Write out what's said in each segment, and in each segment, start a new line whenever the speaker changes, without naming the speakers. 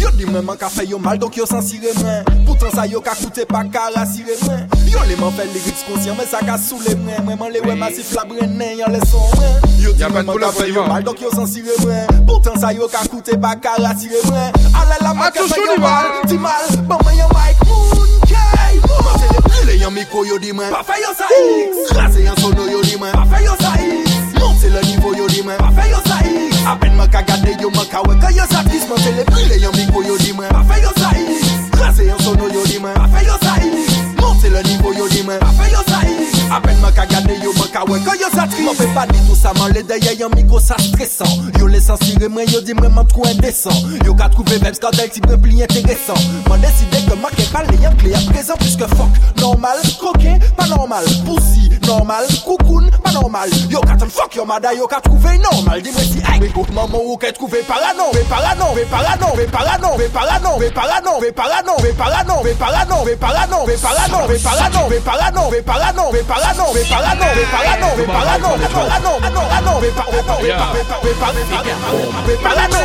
Yo di men man ka fe yo mal, donk yo san sire siremen Poutan sa yo ka koute pa kara siremen Yo li man fe lirik konsyen men sa ka soule men Mwen man le we masif la brenen, yon le son men Yo di men man ka fe yo mal, donk yo san sire siremen Poutan sa yo ka koute pa kara siremen Ale la man ka fe yo mal, di mal. Ban men yon mic moun key Mwen se le prile yon mikro yo di men Pa fe yo sa x. Graze yon sono yo di men Pa fe yo sa x. Monte le nivou yo di men Pa fe yo sa x. Apen man ka gade yo man ka weke yo satris Man selebrile yon mikwo yo di men Pa fe yo sa inis Krasi yon sono yo di men Pa fe yo sa inis Monte le niveau yo di mwen Pa fè yo sa X Apen mwen ka gade yo mwen ka wè Ka yo sa tris Mwen fè pa di tout sa man le deye yon mikro sa stresan Yo le sensire mwen yo di mwen man trou indesan Yo ka trouve veps quand el ti mwen pli intéressant Mwen deside ke marke pale yon kle à présent Puisque fuck normal, croqué pas normal Pussy normal, cocoon pas normal Yo ka ten fuck yo mada yo ka trouve normal Dis-moi si hey, mais maman ou ka trouve parano Ve parano, ve parano, ve parano, ve parano, ve parano, ve parano, ve parano, ve parano, ve parano, ve parano, parano, ve parano, ve parano, ve parano, ve parano, ve parano, ve parano, ve parano, ano, ano, ve pa, ve pa, ve pa, ve pa, ve pa, ve pa, ve parano,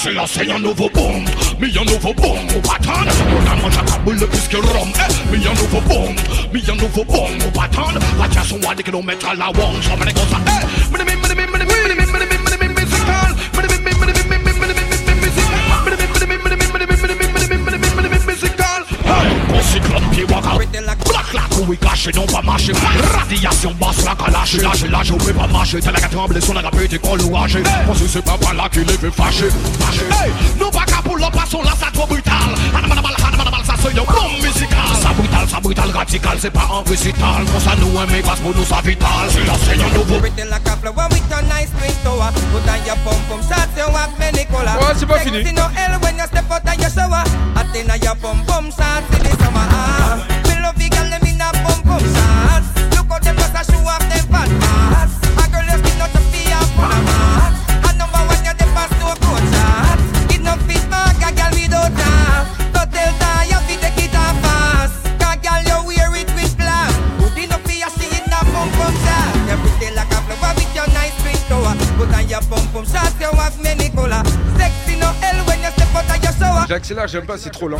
C'est c'est un nouveau boom, mais un nouveau boom, au bâton. On a mangé ta boule plus que rhum, eh, mais un nouveau boom, mais un nouveau boom, au bâton. La tiens sont à des kilomètres à la wong, mets comme ça, pussy club qui waka Black la trouille cachée, non pas marché Radiation basse, la lâche, lâche, on pas marcher. T'as la gâte son agapé, t'es qu'on c'est pas là qu'il est fait pas qu'à pour là, ça trop brutal. Hanamanamal, hanamanamal, ça c'est un bon musical. Ça brutal, ça brutal, radical, c'est pas un récital. Pour ça, nous, un mec, parce pour nous, ça vital. C'est là, c'est un nouveau.
Everything like a flower with a nice twin tower. Put on your pum pum shots, you have many color.
Ouais, c'est pas fini.
Sexy no hell when you step out of your shower. Attend on your pum pum shots in the summer. Ah, me love the
J'accélère, j'aime pas, c'est trop lent.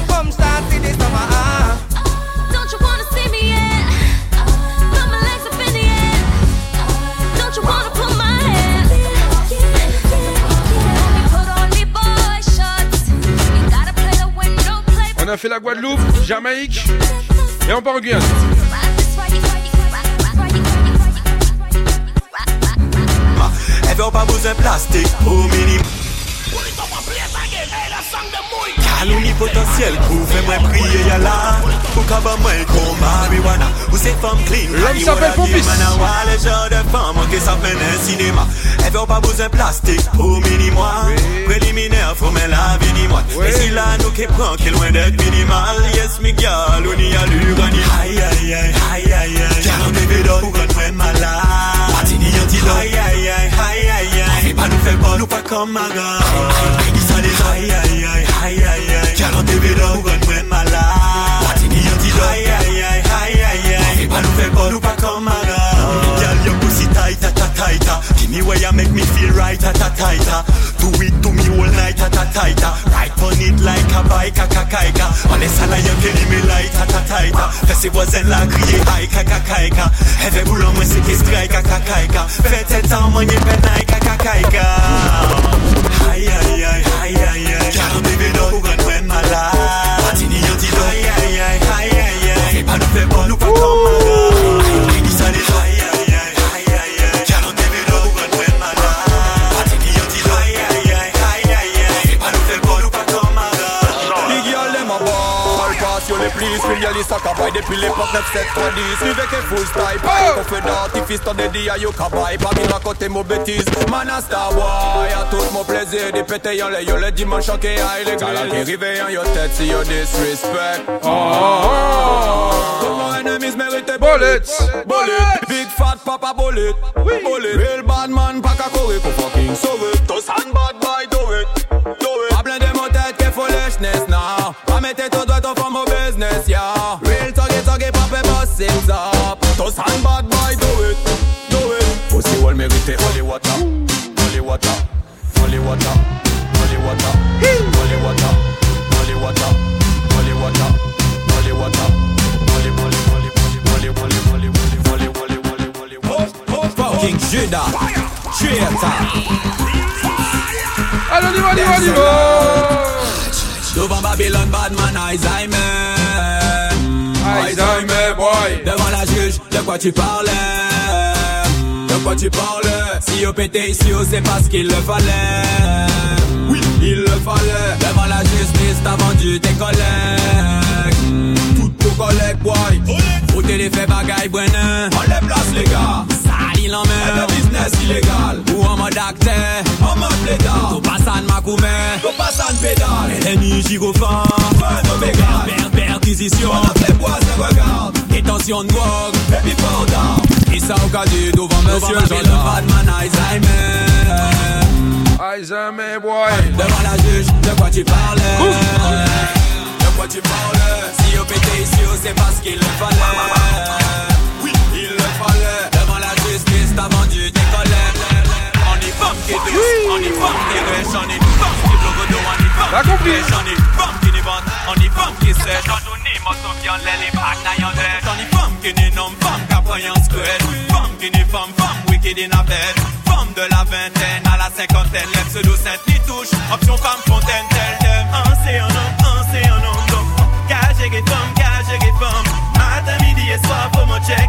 On
a fait la Guadeloupe, Jamaïque et encore en Guyane.
ou pa bozen plastik Ou minim Kalou ni potansyel pou fe mwen priye yala kaba mwen mariwana Ou se klin Manawa de sa fene sinema ou pa bozen plastik ou minimwa Preliminer fò men la vinimwa E si la nou ke pran ke lwen minimal Yes mi gyal ou ni alurani Aye aye Gyal ou Antidote Aïe aïe aïe aïe aïe aïe Fais pas nous faire pas nous pas comme ma gare Dis ça les aïe aïe aïe aïe aïe aïe Car on bébé d'or ou qu'on mwen malade. Parti ni antidote Aïe aïe aïe aïe aïe aïe Fais pas nous faire pas nous pas comme ma gare Girl your pussy tighter. Give me where you make me feel right at a tighter. Do it to me all night at a tighter. Ride on it like a bike, a kakaika. On this sala you killing me light at a tighter. Festival en la crier high kakakaika. Heavy boulon when sick is strike a kakaika. Fête et en money penai kakakaika. Aïe aïe aïe aïe aïe aïe. Car baby don't go and when my life. Patini antidote. Aïe aïe aïe aïe aïe. On fait pas nous fait bon, nous pas comme
the
soccer boy, they pile up next set for this. Ni veke full style, pa iko fedati fist on the dia yo kabai. Pa mi rakote mo betis man a star boy. A tout mon plaisir, des pété yon le yo le dimanche ok a il est Kala ki rive yon yo tête si yo disrespect. Oh, oh, oh. Tout mon enemies mérite
bullets.
Bullets. Big fat papa bullet. Oui. Bullet. Real bad man, pa ka kore ko fucking sove. Tos hand bad boy do it. Do it. Pa blende mon tête ke foolishness. Real tuggy tuggy papa boss it up Tous and bad boy do it Do it Pussy wall mérite holy water Holy water Holy water Holy water Holy water Holy water Holy water Holy water Holy holy holy holy holy holy holy holy holy holy holy Fucking Judas Traitor
Allez, on y va, on y va, on y va
Devant Babylone, Badman, Alzheimer
Alzheimer,
quoi tu parlais? De quoi tu parlais? Si au pété ici, on sait pas ce qu'il le fallait. Oui, il le fallait. Devant la justice, t'as vendu tes collègues. Toutes vos collègues, boy. Où t'es les faits bagaille, On les place, les gars Sali l'emmène Le business illégal. Ou en mode acteur. En mode pédale Tout passe à Macoumé Tout passe à pédale. L'ennemi gyrophare Fin de mégal Perquisition. On a fait bois, ça regarde Détention de drogue. Et puis pardon Et ça au cas du devant monsieur Jean Batman Alzheimer.
Alzheimer, boy.
Devant la juge, de quoi tu parlais De quoi tu parlais Si au pété ici, on sait pas ce qu'il le fallait. Oui, il le fallait vendu tes collègues. On y qui on y qui riche, on y qui blogue d'eau, on y qui on y qui n'y vente, on y qui sèche. On. On y qui femme qui apprend en square. Femme qui wicked in a bed. Femme de la vingtaine à la cinquantaine, lève ce sainte touche. Option femme fontaine, tel c'est un homme, un c'est un homme. Donc. Matin, midi et soir, faut mon check.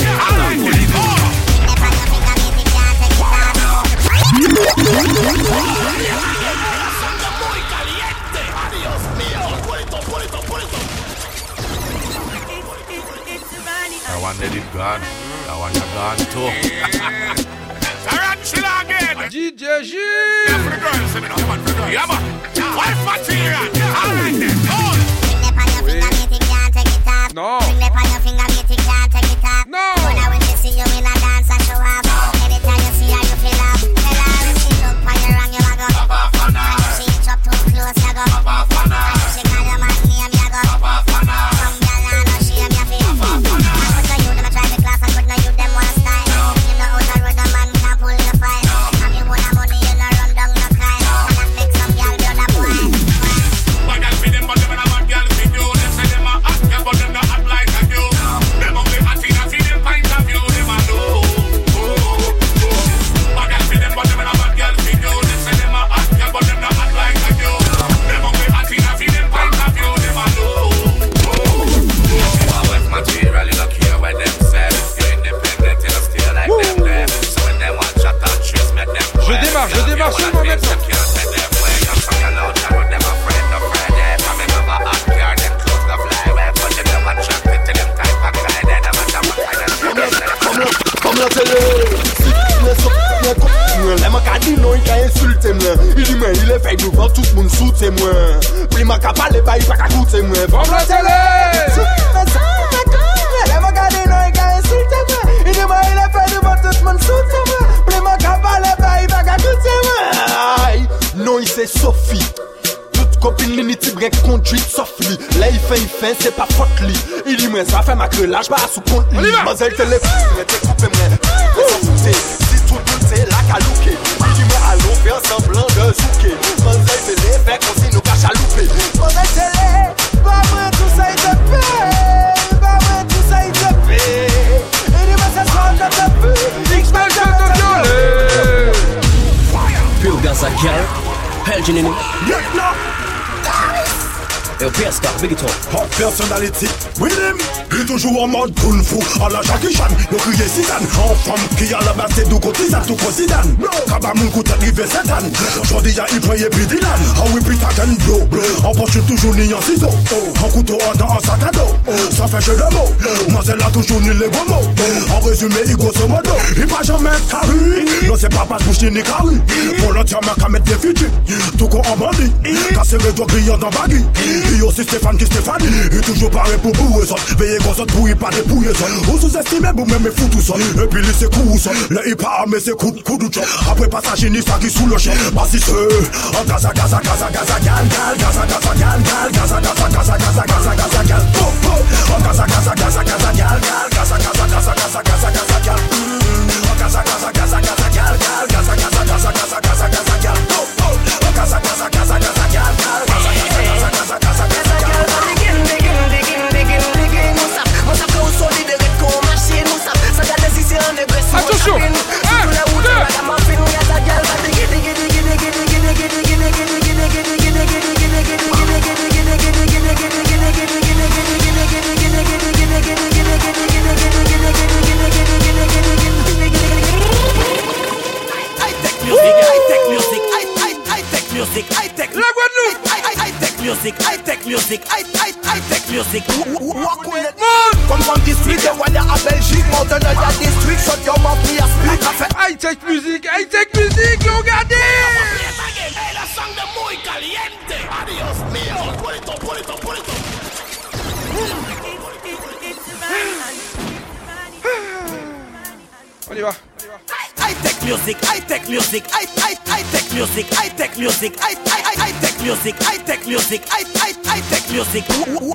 I want let it gone. I want you gone too. Tarantula again.
DJ G
For the girls, let me know. Come on, for the girls. Yeah, man. Wife material. All right then.
Non Non
lâche pas sous compte. Mademoiselle téléphone, mais t'es coupé, mais t'es fouté. Si tout le c'est la calouquée, dis-moi allô, faire semblant de zouker. Mademoiselle télé, fait comme si nous cache à louper. Mademoiselle télé, pas moi tout ça il te. Pas
moi
tout
ça il te de paix.
X-Men, je te Big Hot with him. Il toujours en mode poule fou À la Jackie Chan, nous crier Zidane En femme qui a la base c'est tout côté ça tout côté Zidane. Kaba moun koute arrivé cette année il prend puis Ah oui puis ta gun blow En poche toujours ni en ciseau En couteau en dans un sac à dos. Ça fait jeu de mots. Moi c'est toujours ni les gros mots. En résumé il grosso modo Il va jamais carré Non c'est pas passe bouche ni carré Pour l'entièrement qu'à mettre des futurs Tout con en bandit. Casser les doigts brillant dans Et aussi Stéphane qui Stéphane Il toujours pareil pour Veillez kon son touye pa de pouye son Ou sou zestime bou men me foutou son E pili se kou son, le ipa ame se kout koudou chon Apre pasajini sa ki sou lo chon Basi se, an gaza gaza gaza gaza gal gal Gaza gaza gal gal, gaza gaza gaza gaza gaza gaza gal An gaza gaza gaza gaza gal gal Gaza gaza gaza gaza gaza
gaza
High-Tech Music, High-Tech Music, l'ont gardé
On y va.
High-tech music, high-tech music, high-tech music, high-tech music, high-tech music, tech music, high-tech music, high-tech Music,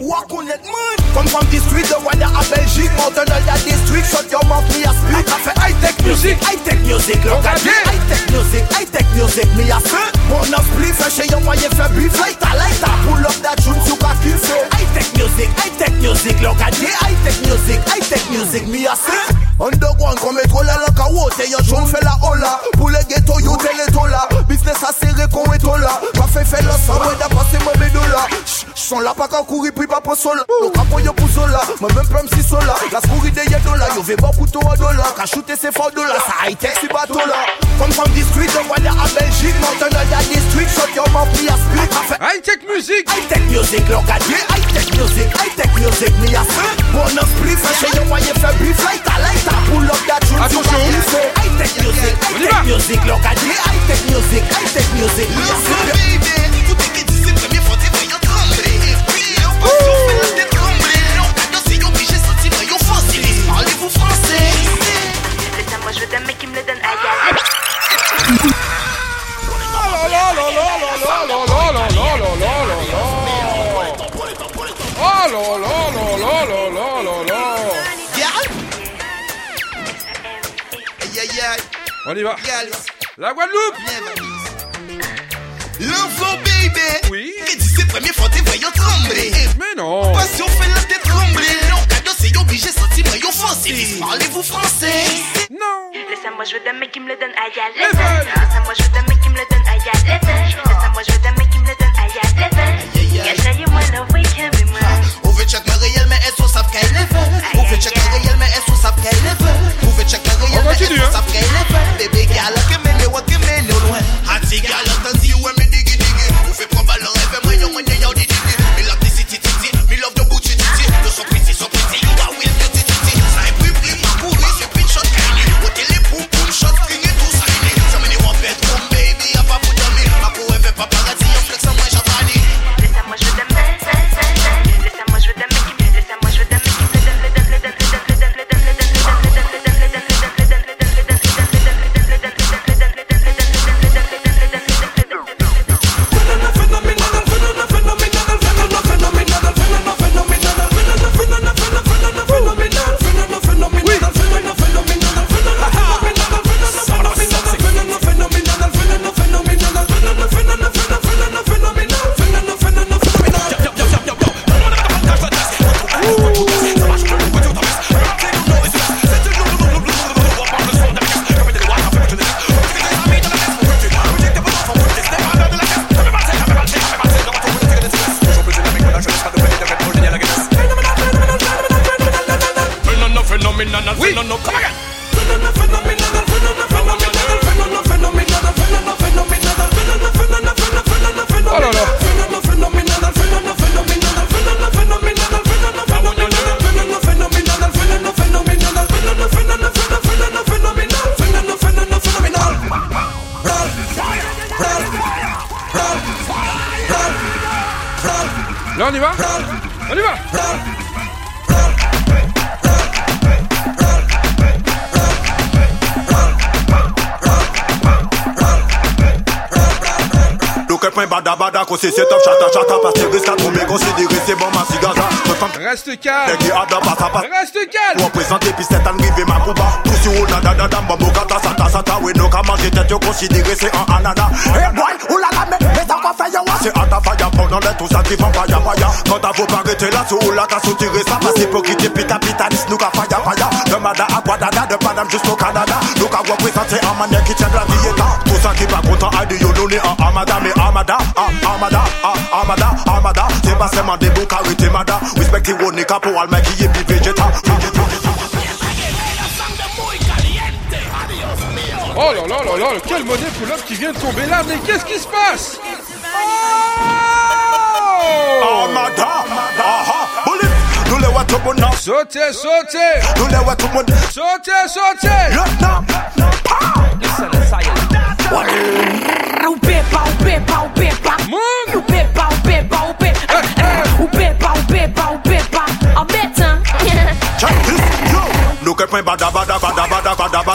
walk on that Ouah Come from the street de Wanda à Belgique all la district. Shut your mouth me a speak I fait
high tech music High tech music L'engagé
High
tech music High tech music Me a feu
Mon off bliff Chez yon moyen fait beef lighter, lighter. Pull up that tune sous ka kiff
High tech music High tech music L'engagé High tech music High tech music Me a feu
Underground comme étoile à la carotte Yon jaune fait la hola Pour les ghetto you tell it Business à serrer qu'on est là Café fait l'ensemble D'après c'est moi mes dollars Son la pa ka kouri pri pa pou sola Yo ka pou yo pou sola, mwen men prem si sola Las kouri de ye dola, yo ve bo a dola sa high tech si bato la Kom from the street, yo wale a Belgique Mountain on the district, shot your mouth, please a split
High tech music
High tech music, look at me. High tech music, high tech music, mi a se
Bon an split, fache yo wale fe brief Light a light a pull up that tune
Attention.
High tech music, high tech music, lo ka di High tech music, high tech music, mi a
se On y va. La Guadeloupe.
L'enfant baby.
Oui.
Que dit ses premiers fois, t'es voyant trembler.
Mais non.
Passion fait la tête trembler. Non, cadeau, c'est obligé, sentiment, yon foncé. Parlez-vous français?
Non.
Laissez-moi jouer d'un mec qui me le donne à y Laissez-moi jouer d'un mec qui me le donne à y Laissez-moi jouer d'un mec qui me le donne à
y aller. you wanna wake him in my. Ou veut chat me le réel, mais elles sont savent qu'elle est Ou veut chat me réel, mais elles
sont
savent qu'elle est check your girl. Oh, continue. Bebé, girl, que me le voy, que me
le
voy. Así, girl, Bada bada top chata chata considéré c'est bon ma cigaza femme
Reste calme. Reste calme.
Puis c'est un rivé ma Tout nada kata sata sata We no ka manger tête yo considéré c'est un anana. Hey boy oulala mais mais ça faire yo C'est à ta faille pendant les tout ça qui font paya paya Quand t'as vos arrêter là la ka soutiré ça Parce hypocrite puis capitaliste nous ka faya faya De Mada à Guadada de Paname jusqu'au Canada. Nous ka représenter un manière qui tient de la dieta Amada amada, amada, amada, amada
Oh là là là là, quel modèle pour l'homme qui vient de tomber là, mais qu'est-ce qui se passe? Oh!
Amada, aha, bullet Dule wa
Sautez, sautez. Sautez, sautez.
O beba, beba, beba. Beba, beba, beba, beba, beba. I'll
Check this. Look at my bada bada bada bada bada.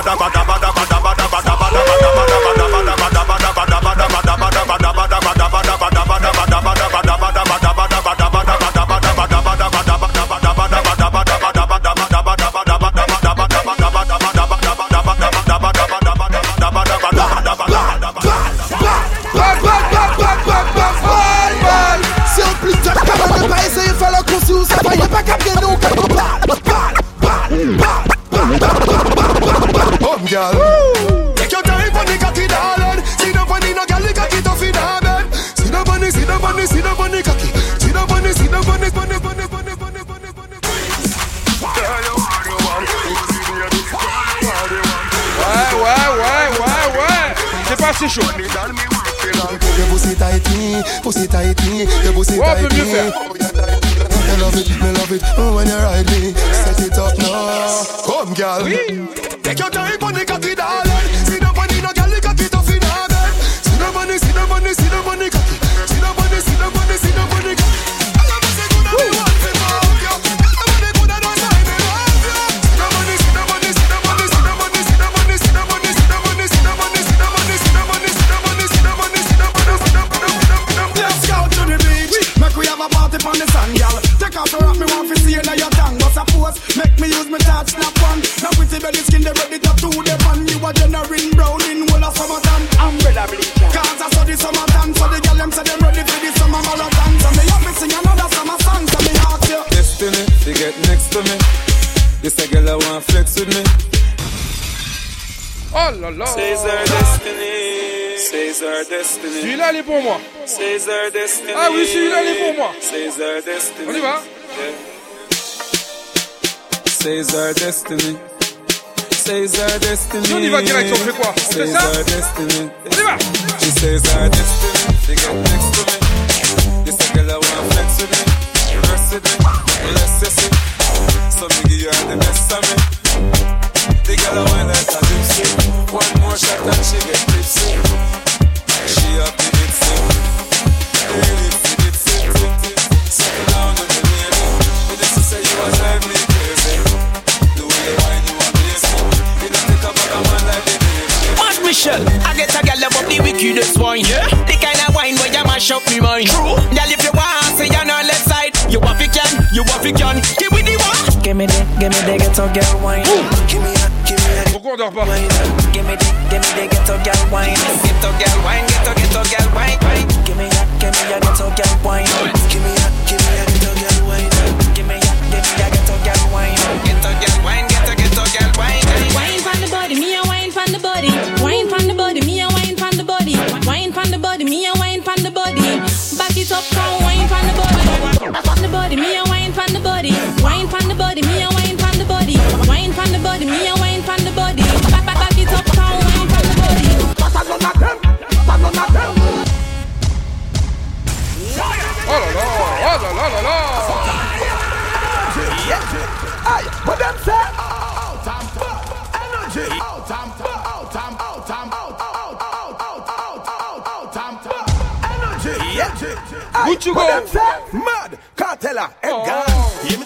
C'est chaud
Your pussy tighty, pussy tighty, your pussy
on
tighty.
mieux faire.
Love it, me love it, oh, when you ride me. Set it up now, come girl. Take your time on the cocky, darling. See the
Celui-là, il est pour moi. Ah oui, celui-là, il est pour moi
Says our destiny.
On y va
our destiny. Our destiny.
Si on y va direct, on fait quoi? On fait ça?
destiny.
On y va
She says our destiny. They get next to me. This a girl I flex with me. Rest with me. Let's just see. So me give you all the best of me. The girl I. One more shot and she get
Give me the, give me the ghetto girl wine. Give me a, give me a.
Pourquoi on dort pas
Give me the, give me the ghetto girl wine. Ghetto girl wine, ghetto ghetto girl wine. Give me a, give me a ghetto girl wine. Give me a, give me a ghetto girl wine. Give me a, give me a ghetto girl wine. Ghetto girl wine, ghetto ghetto girl wine.
Wine from the body, me a wine from the body. Wine from the body, me a wine from the body. Wine from the body, me a wine from the body. Back it up, come wine from the body. From the body, me a wine from the body. Wine from the body, me a wine body.
Me
a
wine from the body. Back, back, back wine from the body. Them. Them. Oh la la, oh la la la. Aye, them say out. Out out out out out out out out out out out you go. Mad cartella and gang. Hear oh. me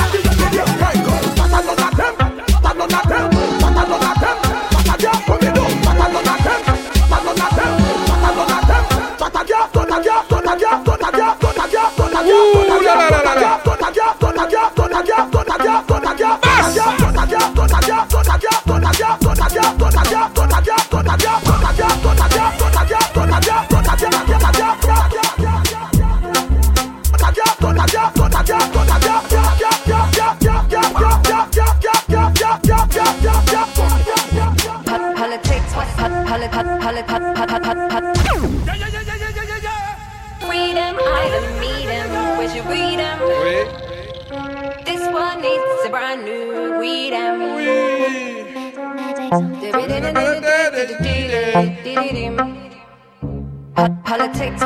Politics,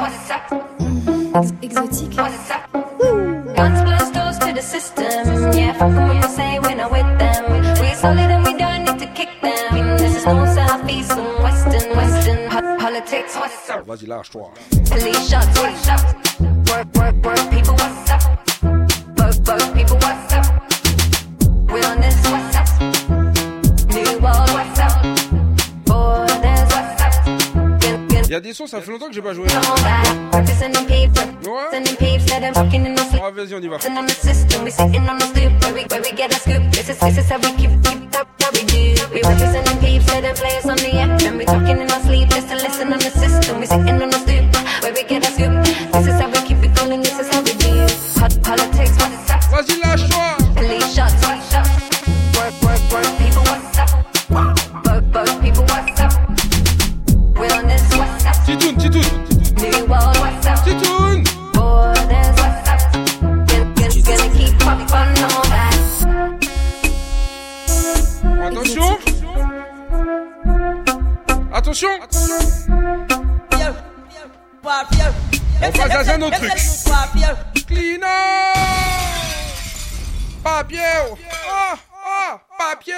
Papier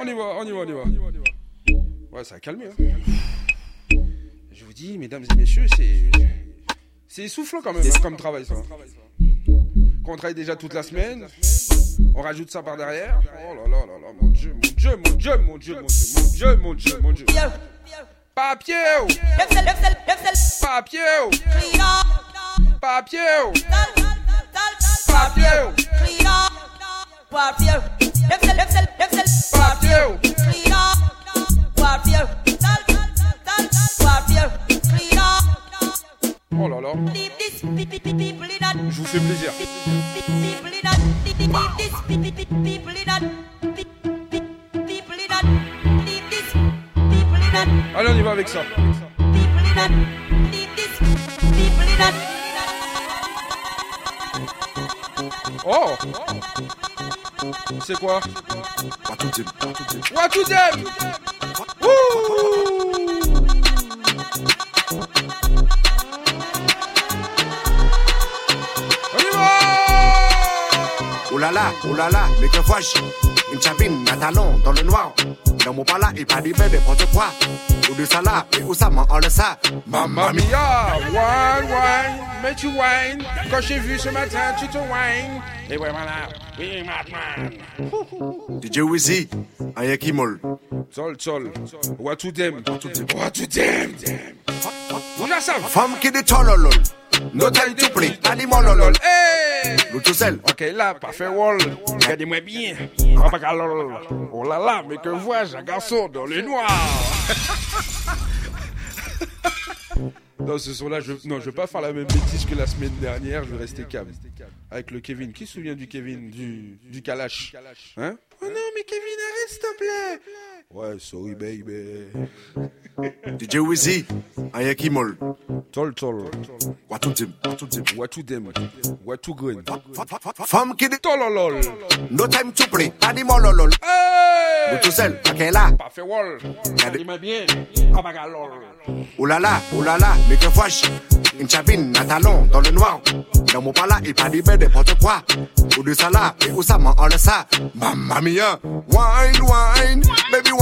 On y va, on y va, on y va. Ouais, ça a calmé. Hein. Je vous dis, mesdames et messieurs, c'est. C'est essoufflant quand même, hein, comme travail ça. Quand on travaille déjà toute la semaine, on rajoute ça par derrière. Oh là là là là, mon dieu, mon dieu, mon dieu, mon dieu, mon dieu, mon dieu, mon dieu, mon dieu. Papier Papier Papier Papier Oh là là. Je vous fais plaisir. Allez, on y va avec ça. Oh C'est quoi to them On y va
Oh là là, oh là là, mais que vois-je? Une chabine, un talon dans le noir. Dans mon pala, il parle de n'importe quoi. Ou du salat, et où ça m'en le ça?
Mamma mia, wine, wine, mais tu wine. Quand j'ai vu ce matin, tu te wine. Et ouais, voilà, oui, madman.
DJ Wizzy, un yakimol.
Sol, sol, what to them, what to them? On a ça.
Femme qui dit tololol. No time to play, animal lolol.
Hey!
Seul.
Ok, là, pas fait wall. Regardez-moi bien. Pas Oh là là, mais que vois-je un garçon dans le noir? Non, ce son-là, je... non, je vais pas faire la même bêtise que la semaine dernière, je vais rester calme. Avec le Kevin. Qui se souvient du Kevin Du, du Kalash Hein? Oh non, mais Kevin, arrête, s'il te plaît Ouais, sorry, baby.
DJ Wizzy, Aya Kimol.
Tol Tol.
Watudim.
Watudem. Watugun.
Femme qui dit
Tololol.
No time to play, pas dit mololol.
Hey
tout seul, ok là.
Pas fait wall. Dis-moi bien. Abagalol.
Oulala, oulala, microfoche. Une chabine, un talon dans le noir. Dans mon pala, il pas dit ben n'importe quoi. Ou du salat, et où ça m'en le ça? Mamma mia. Wine, wine, baby wine.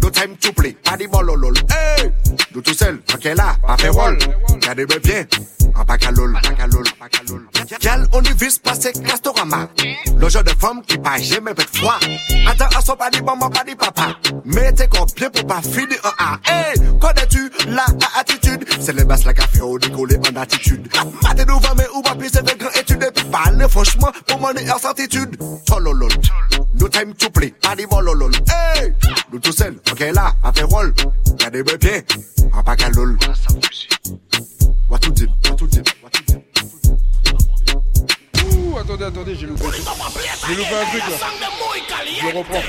No time to play, pas dit bololol. Hey! Nous tout seul, ok là, pas fait roll. Gardez mes pieds. En bacalol, bacalol, bacalol. Gal, on y vise passer Castorama. Le genre de femme qui pas jamais fait froid. Attends, à son pas dit maman, pas dit papa. Mais t'es bien pour pas finir en A. Hey, connais-tu la attitude? C'est le basse la café au décollé en attitude. Maté nous va, mais ou pas plus, c'est de grand étude. Et puis parle franchement pour mon air certitude. Tololol. No time to play, pas dit bololol. Hey, nous tout seul, ok là, à faire roll. Gardez mes pieds, en bacalol. What to do, what to do, what to do.
Ouh, attendez, attendez, j'ai loupé. J'ai loupé un truc là. Je reprends.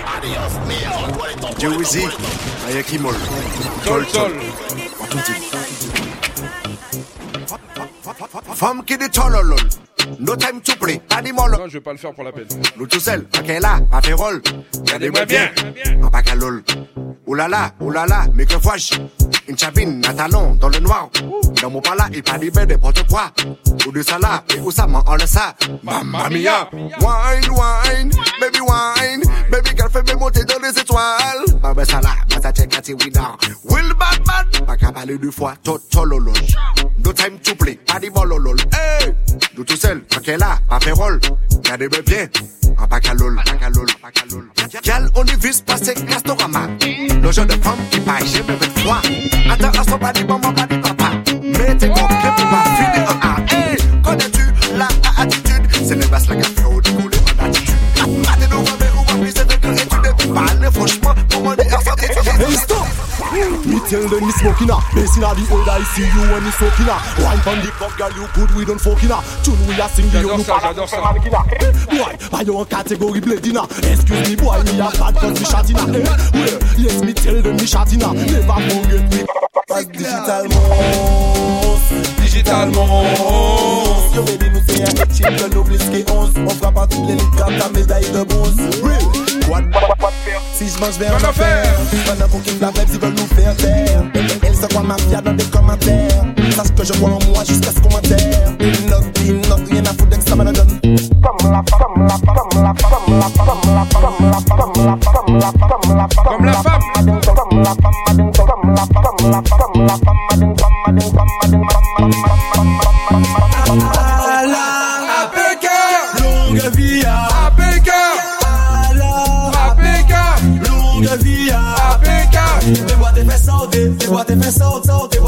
DJ Wizzy, Aya Kimol.
Tol Tol.
What to. Femme qui dit tololol. No time to play, molol.
Non, je vais pas le faire pour la peine.
Nous tout seul, ok là, pas fait roll. Regardez-moi bien, en bacalol. Oulala, oulala, microfoche. Une chabine, un talon dans le noir. Dans mon pala, il pas ben n'importe quoi. Ou du salat, et où ça m'en le ça? Mamma mia. Wine, wine, baby wine. Baby girl fait me monter dans les étoiles. Baba sala, mata check at we down. Will qu'à parler deux fois. Tololol. No time to play, pas dit bololol. Hey, nous tout seul, ok là, pas fait roll. Gardez mes pieds, en bacalol, bacalol, bacalol. Gal, on y vise passer Castorama. Le genre de femme qui paille, j'ai même froid. Attends, à son pas dit maman, pas dit
tell them me smoking ah. Bass inna the head, I see you when me soaking ah. Wine pon the cup, girl, you good, we don't fucking ah. Tune we a sing the
J'adore ça, j'adore ça.
Boy, I you category bloody nah. Excuse me, boy, me a bad cause me shot inna. Eh, well, yes, me tell them me shot inna. Never forget me.
Passe digitalement, digitalement. Yo baby nous c'est un chill de l'oblisque 11 On frappe à toutes les lits ta médaille de bronze Real, Si je mange on va faire Pendant qu'on kiffe la vibe, ils veulent nous faire taire Elle se croit mafia dans des commentaires Sache que je crois en moi jusqu'à ce qu'on m'enterre Une note, une note, rien à foutre que ça me la donne Comme la femme, comme la femme, comme la femme, comme la femme, comme la femme, comme la femme, comme la femme, comme la femme, comme la femme,
Comme la femme.
comme la femme, madin, comme la femme, comme la femme, comme la femme, madin, comme madin, comme madin, comme madin,
APK
what if it's
out,
out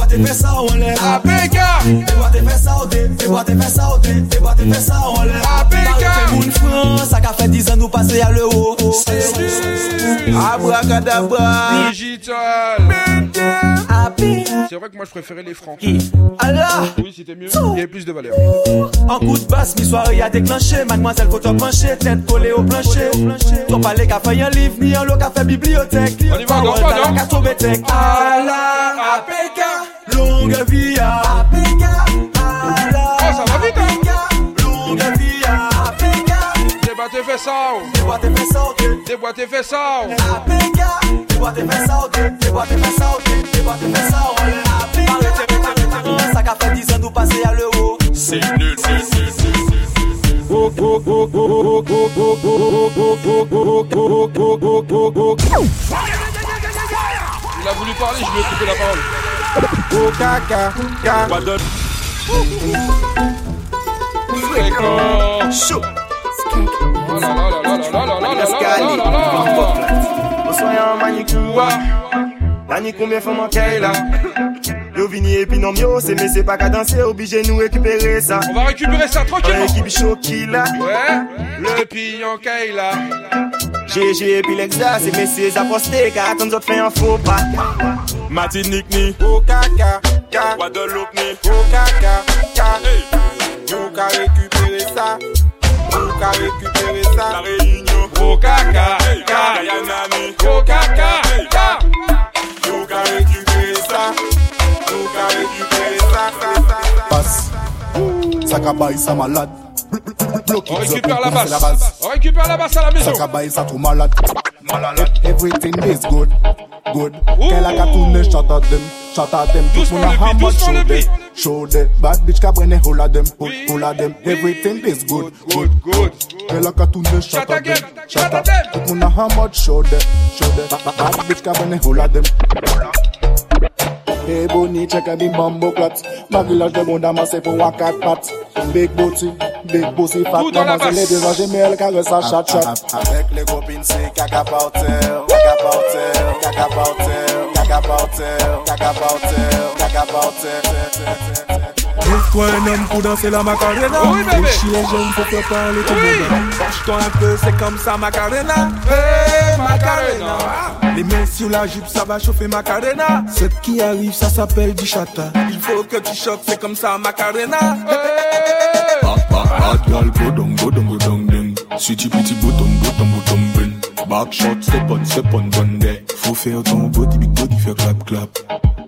moun France, fait 10 ans nous passer à l'euro.
Abracadabra
Digital C'est vrai que moi je préférais les francs.
Alors,
Oui, c'était mieux. Il y avait plus de valeur.
en coup de basse, mi soirée a déclenché. Mademoiselle, faut te pencher, tête collée au plancher. Ton palais qu'a fait un livre, ni un lot qu'a fait bibliothèque.
On y va,
Mm. Ah,
hein.
Longue vie à Péga.
Oh, ça va vite.
Longue à
fait ça. Fait ça.
Fait ça. Fait ça. Ça ans passer à
c'est nul.
Il a voulu parler, je lui ai coupé la parole.
Ooh, caca, caca.
What the? Fuego. Shoot. Sou yon manikou
wa Nani koume fè man kè la Yo vini epinomyo, c'est me se pa ka danse, oblige nou rekupere sa
On va récupérer ça,
tranquilman
Ouais, le piyon ka
y la GG epi l'exda, se me se zaposte, ka atan zot fe yon fopa Matinik ni,
o kaka, ka Guadeloupe ni, o kaka, ka Yo ka rekupere sa Ou ka rekupere sa
La reynyo Ou
kaka Ka Gaya
nani Ou kaka Ça
cabaye, ça malade.
On récupère la basse. On récupère la basse à la maison.
Ça cabaye, ça tout malade. Malade. Everything is good. Good. Qu'elle a qu'à tourner, shout at them. Shout at them. Tout
Doucement
mon a
le
hammer, show them. Show them. Bad bitch qu'à brenne, hold at them. Hold, hold at them. Everything is good. Good.
Good.
Qu'elle a qu'à tourner, shout at them. Shout at them. Tout mon a hammer, show them. Show them. Ba- ba- Bad bitch qu'à brenne, hold at them. Hey Bonnie, Hey boni, cheke mi mambo klat Magilaj de bonda mase pou wakat pat. Big booty, big pussy fat. Maman se le devan jemel kare sa chat chat.
Awek le gopin se kaka pautel Kaka pautel, kaka pautel Kaka pautel, kaka pautel Kaka pautel
Trouve-toi un homme pour danser la Macarena?
Oui, bébé.
Aussi les jeunes faut faire parler tout le
Oui.
monde. Penche-toi un peu, c'est comme ça Macarena. Hey Macarena. Les mains sur la jupe, ça va chauffer Macarena. Ce qui arrive, ça s'appelle du chata. Il faut que tu choques, c'est comme ça Macarena.
Bad girl, go down, go down, go down, then. Sweetie pretty bottom, bottom, bottom, ben. Back shot, step on, step on, run there. Faut faire ton body, big body, faire clap, clap.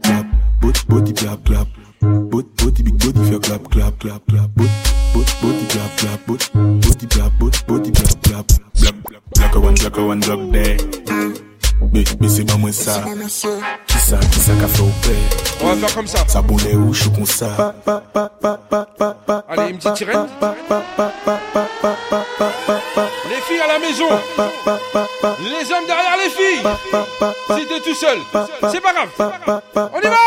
Clap, body, body, clap, clap. Boot, booty be good if you clap, clap, clap, clap. Boot, boot, booty clap, clap, boot, booty clap, boot, booty clap, clap. Clap, clap. black one, black one, black day. Mais, mais c'est pas moi ça. Qui ça, qui ça qu'a fait au père?
On va faire comme ça.
Ça boulait où, je suis comme ça.
Allez, une petite sirène. Les filles à la maison. Les hommes derrière les filles. Si t'es tout seul, c'est pas grave. On y va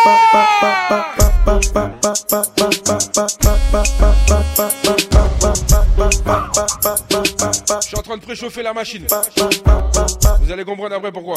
Je suis en train de préchauffer la machine. Vous allez comprendre après pourquoi.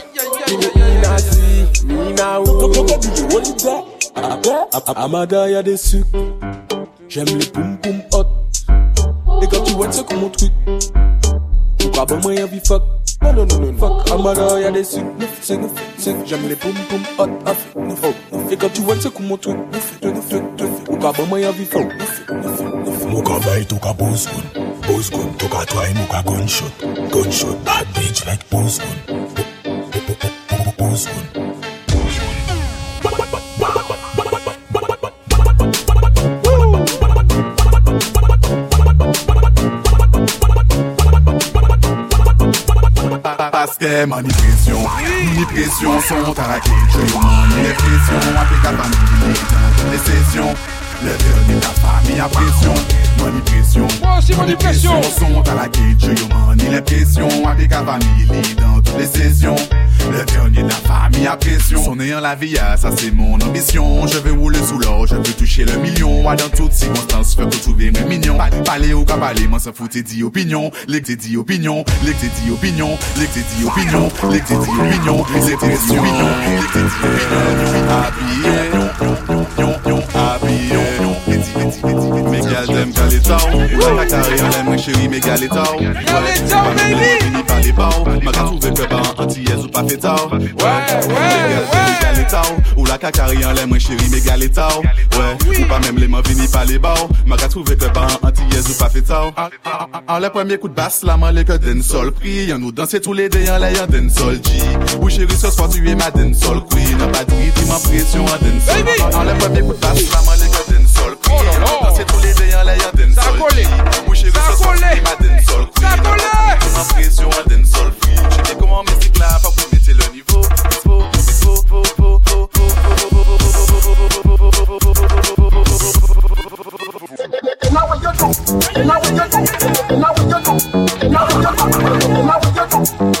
qui
top bled.
Mina si, Mina ou. Amada, y'a des sucres. J'aime les poum poum hot. Et quand tu vois, c'est comme mon truc. Pourquoi bon, moi, vie fuck. Non, non, non, non, fuck. Amada, y'a des sucres. Neuf, c'est neuf, c'est. J'aime les poum poum hot. Neuf, neuf. Et quand tu vois, c'est comme mon truc. Neuf, neuf, neuf. Pourquoi bon, moi, y'a vie fuck. Neuf, neuf, neuf.
Muka bay toka boss gun Boss gun toka try muka gunshot Gunshot bad bitch like boss gun
sounds good. Paske manifesyon, unipresyon son tarake Cheyo manye presyon, api kata mou Lesesyon, le Mani
presyon, mani
presyon Son le dan tout le sesyon Le dernier de la famille a pression. Son ayant la via, ça c'est mon ambition Je veux rouler sous l'or, je veux toucher le million. Dans toutes circonstances, je veux trouver mes mignons. Parler ou moi ça fout dit opinion. Dit opinion, l'été dit opinion. Dit opinion, dit opinion. Dit opinion, dit opinion. Mega dem gale taw Mwen akare an lem mwen cheri mega le taw Gale
taw baby
Mwen pale paw Mwen ka trouve an tiyez ou pa fe taw Mega Ou la kakare an lem mwen cheri Ou pa mem le man vini pale baw Mwen ka trouve pe pa an tiyez ou pa fe taw An le premye kout bas la man le ke den sol pri Yon nou danse tou le de yon le yon den sol ji Ou cheri se swa tu e ma den sol kwi Nan pa dri ti man presyon an den sol An le premye kout bas la man le ke Oh tous les sol. Pression, free. Je sais comment là, pas pour mettre le niveau.
You?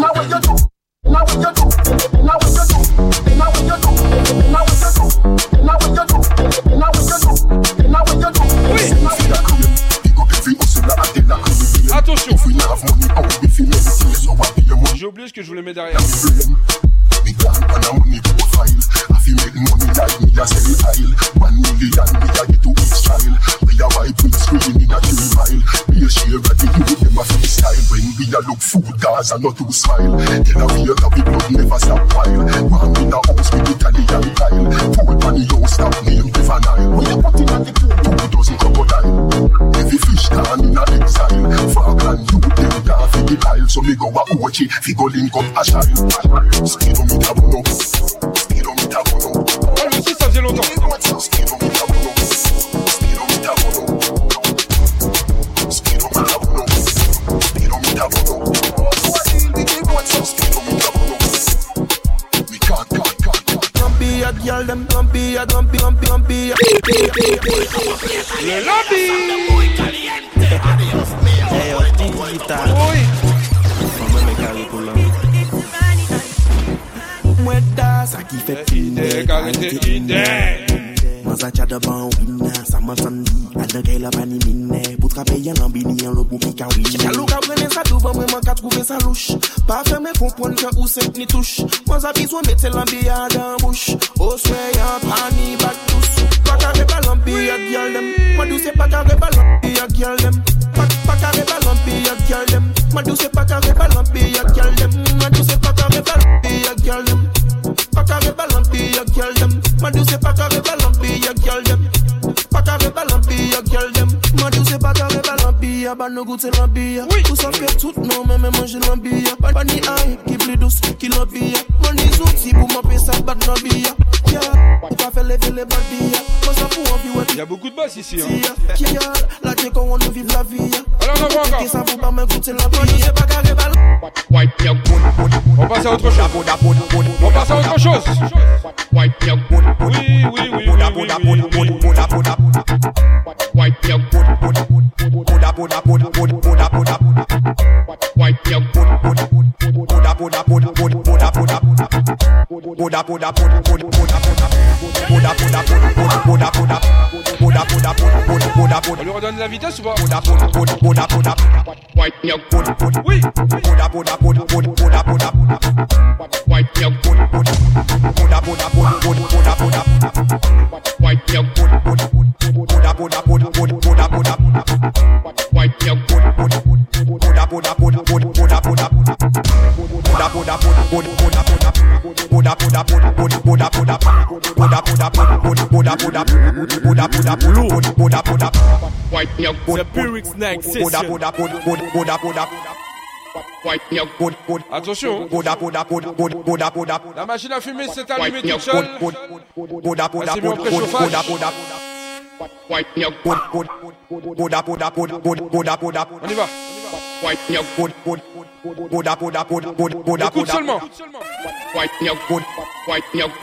food Gaza not to smile. Tell a real that we blood never stop while. One in a house with Italian tile. Poor money house stop name Nile. When you put in a the two, two dozen crocodile. Every fish gone in a exile. Falkland youth them down for the pile. So me go a Ochi, fi go link up a child. Speedometer run up.
ni touche. Moi, ça besoin mettre l'ambiance dan bouche. Au soin, pani, bat tous. Pas carré ballon, y'a girl dem. Moi, douce, se carré ballon, puis y'a girl dem. Pas carré ballon, y'a girl dem. Moi, douce, se carré ballon, puis y'a girl dem. Moi, douce, se carré ballon, puis y'a girl dem. Pas carré ballon, y'a girl dem. Moi, douce, se carré ballon, puis y'a girl them. Pas y'a y'a la
vitesse ou Attention. La machine à fumer s'est allumée toute seule. Elle s'est mise en préchauffage. On y va. Écoute seulement.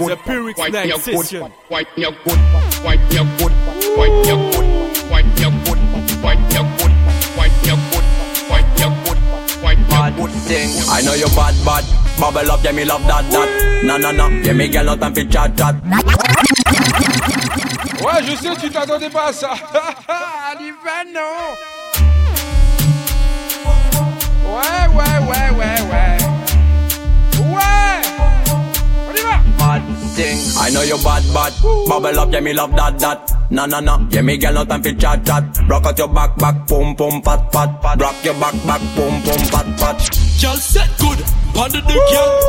The Pyrrhic Snack Session
I know you bad, bad. Bubble up, yeah, me love that, that. Na na na, yeah, me girl no time for chat, chat.
Ouais, je sais, tu t'attendais pas à ça. Alivan, non. Ouais, ouais, ouais, ouais, ouais. Ouais. On y va.
Bad thing. I know you bad, bad. Bubble up, yeah, me love that, that. Na na na, yeah, me girl no time for chat, chat. Rock out your back, back, pum pum, pat pat pat. Rock your back, back, pum pum, pat pat.
Girl set good, under the girl.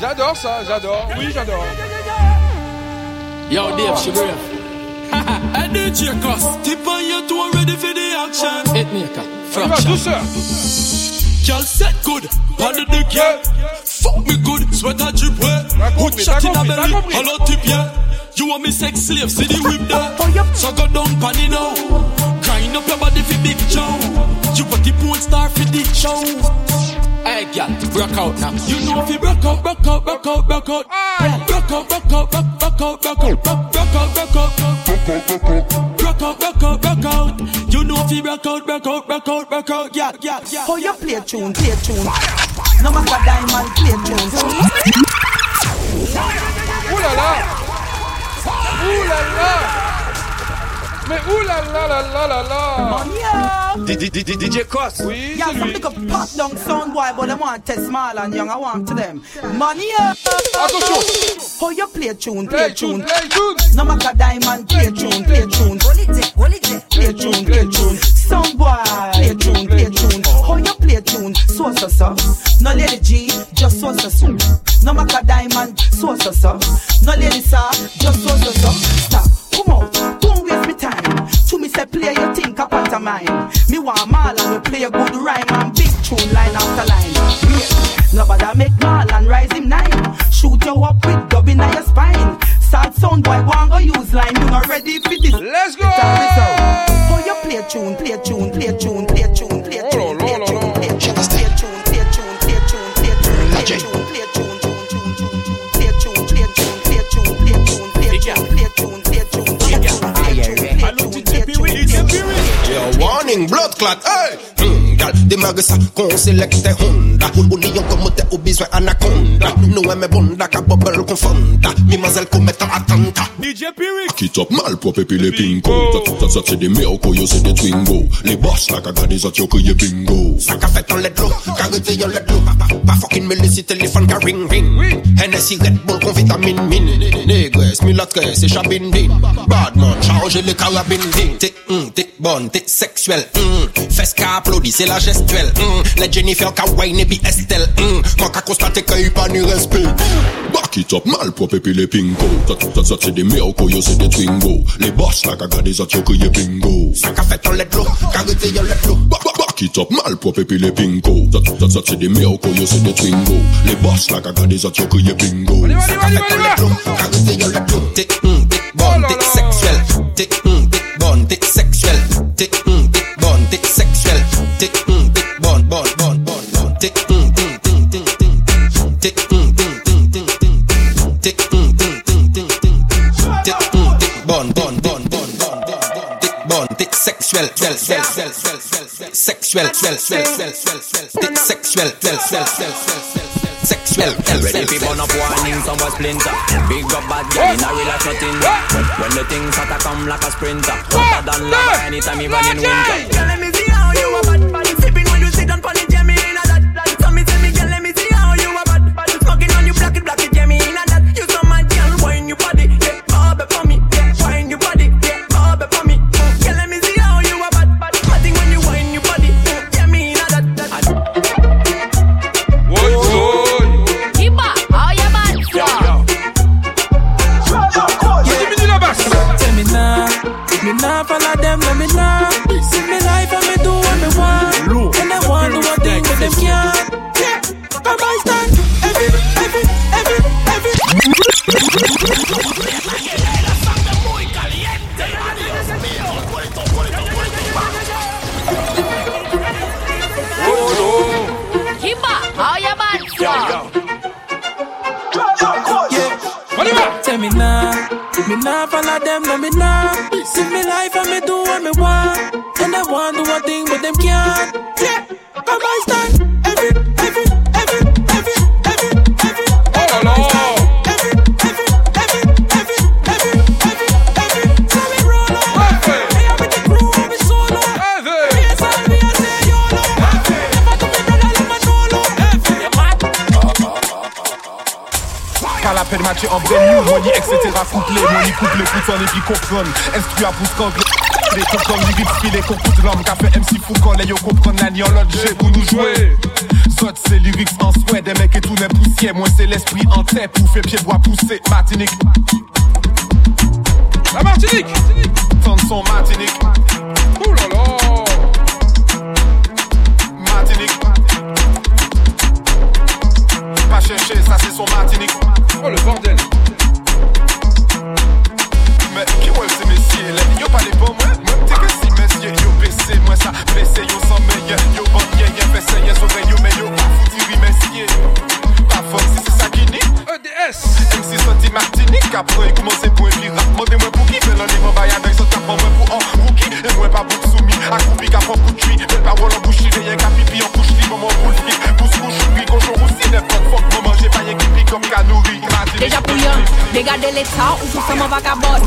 J'adore ça, j'adore. Oui, j'adore.
Yo, Dave, sugar. Hey, DJ Cross, tip on your toe, ready for the action. Hitmaker,
On y va, douceur.
Girl set good, on the dick, yeah. Fuck me good, sweat a drip, yeah. Hood shot in a belly, hollow tip, yeah. You want me sex slave, see the whip there. So go down, panny now. Grind up your body for big show. You want the porn star for the show. Hey, girl, rock out now. You know if you rock out, rock out, rock out, rock out. Rock out, rock out, rock out, rock out, rock out, rock out. Rock out, rock out, rock out. You know if you rock out, rock out, rock out, rock out. Yeah, yeah, yeah.
Oh, you play tune, play tune. No matter diamond, play tune.
Ooh la la. Ooh la la. Mais oula la la la la la
DJ
Cos Oui.
Yeah,
something
a pop down sound boy But I want test small and young. I want to them. Money Attention. How you play tune, play tune? Play tune. No matter diamond, play tune, play tune. Hold it Play tune, play tune. Sound boy Play tune, play tune. How you play tune? So so so. No lady G, just so so so. No matter diamond, so so so. No lady sir, just so so so. Stop, come out say play you think a pantomime. Me want Marlon to play a good rhyme and big tune line after line. Yeah. Nobody make Marlon rise him nine. Shoot you up with dub on your spine. Sad sound boy, want go use line. You not ready for this?
Let's go.
Oh, you play a tune, play a tune, play a tune.
Warning, blood clot, hey! Gal, démarre ça, qu'on sélecte Honda. Ou bonda, ka bubble confonda. Mimazelle commettant attentat.
DJ Pyrrhic.
Qui top mal ça, ça, c'est des meilleurs yo c'est des twingo. Les boss, autres, yo, crié bingo.
Yon. Pas fucking me laisser téléphone, ka ring ring. Hennessy, Red Bull, con vitamine mine. Négresse, milotresse, et chabindine. Badman, charge les carabines din. T'es, hum, t'es bonne, t'es sexuelle, hum. Fes applaudi, se la gestuel mm. Le Jennifer ka wine epi Estelle. Mm. Man ka konstate ke yi pa ni respet
Bak it up mal prop epi le pingo. Tat tat tat se de merko yo se de twingo. Le boss la ka gade zat yo kriye bingo.
Sa ka fet an let lo, ka rete yo let lo
Bak bak it up mal prop epi le pingo. Tat tat tat se de merko yo se de twingo. Le boss la ka gade zat yo kriye bingo.
Sa ka fet an let lo, ka rete yo let lo Te mm, te bon, te seksuel Te mm, te bon, te seksuel Te mm tick, mm, tick, bon, bon, bon, bon, bon, tick, mm, ting, ting, ting, ting, tick, mm, ting, ting, ting, ting, tick, mm, ting, ting, ting, ting, tick, mm, tick, bon, bon, bon, bon, bon, bon, tick, bon, tick, sexual, sexual, sexual, sexual, sexual, sexual, sexual, tick, sexual, sexual, sexual, sexual sexual.
Ready fi burn up warning, some boy splinter. Big up bad girl, in a real life nothing. When, when the things hotter come like a sprinter, hotter than lava anytime even in winter.
Money, etc. Couplé, money couplé, couton et puis comprendre. Instruit à pouce quand les comprendre, les rips filés, qu'on coûte l'homme, fait MC fou quand les yo comprendre la l'autre j'ai pour nous jouer. C'est lyrics en souhait, des mecs et tout les poussières, moi c'est l'esprit en tête, pour faire pied droit pousser, Martinique.
La Martinique
Tente son Martinique.
Dégardez l'état ou tout ça m'en vagabond.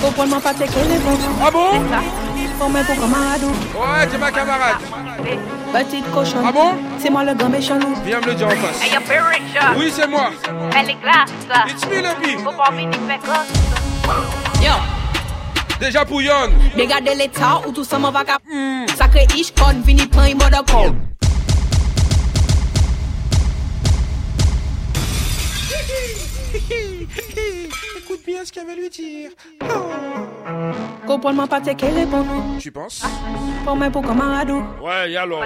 Comprends-moi pas tes bons.
Ah bon?
Moi, pour camarade.
Ouais, c'est ma camarade.
Petite cochon.
Ah bon?
C'est moi le grand méchant loup.
Viens me le dire en face.
Hey, yo, Richard.
Oui, c'est moi.
Elle est glace.
It's me, le.
Faut pas venir faire gosse.
Deja
pou yon
Degade l'Etat ou tout sa man vaka mm. Sakre ish kon vini pan yon moda kon
Écoute bien ce qu'elle va lui dire.
Comprends-moi pas qu'elle répond.
Tu penses?
Ah, pour moi, pour comme un ado.
Ouais, y'a l'eau.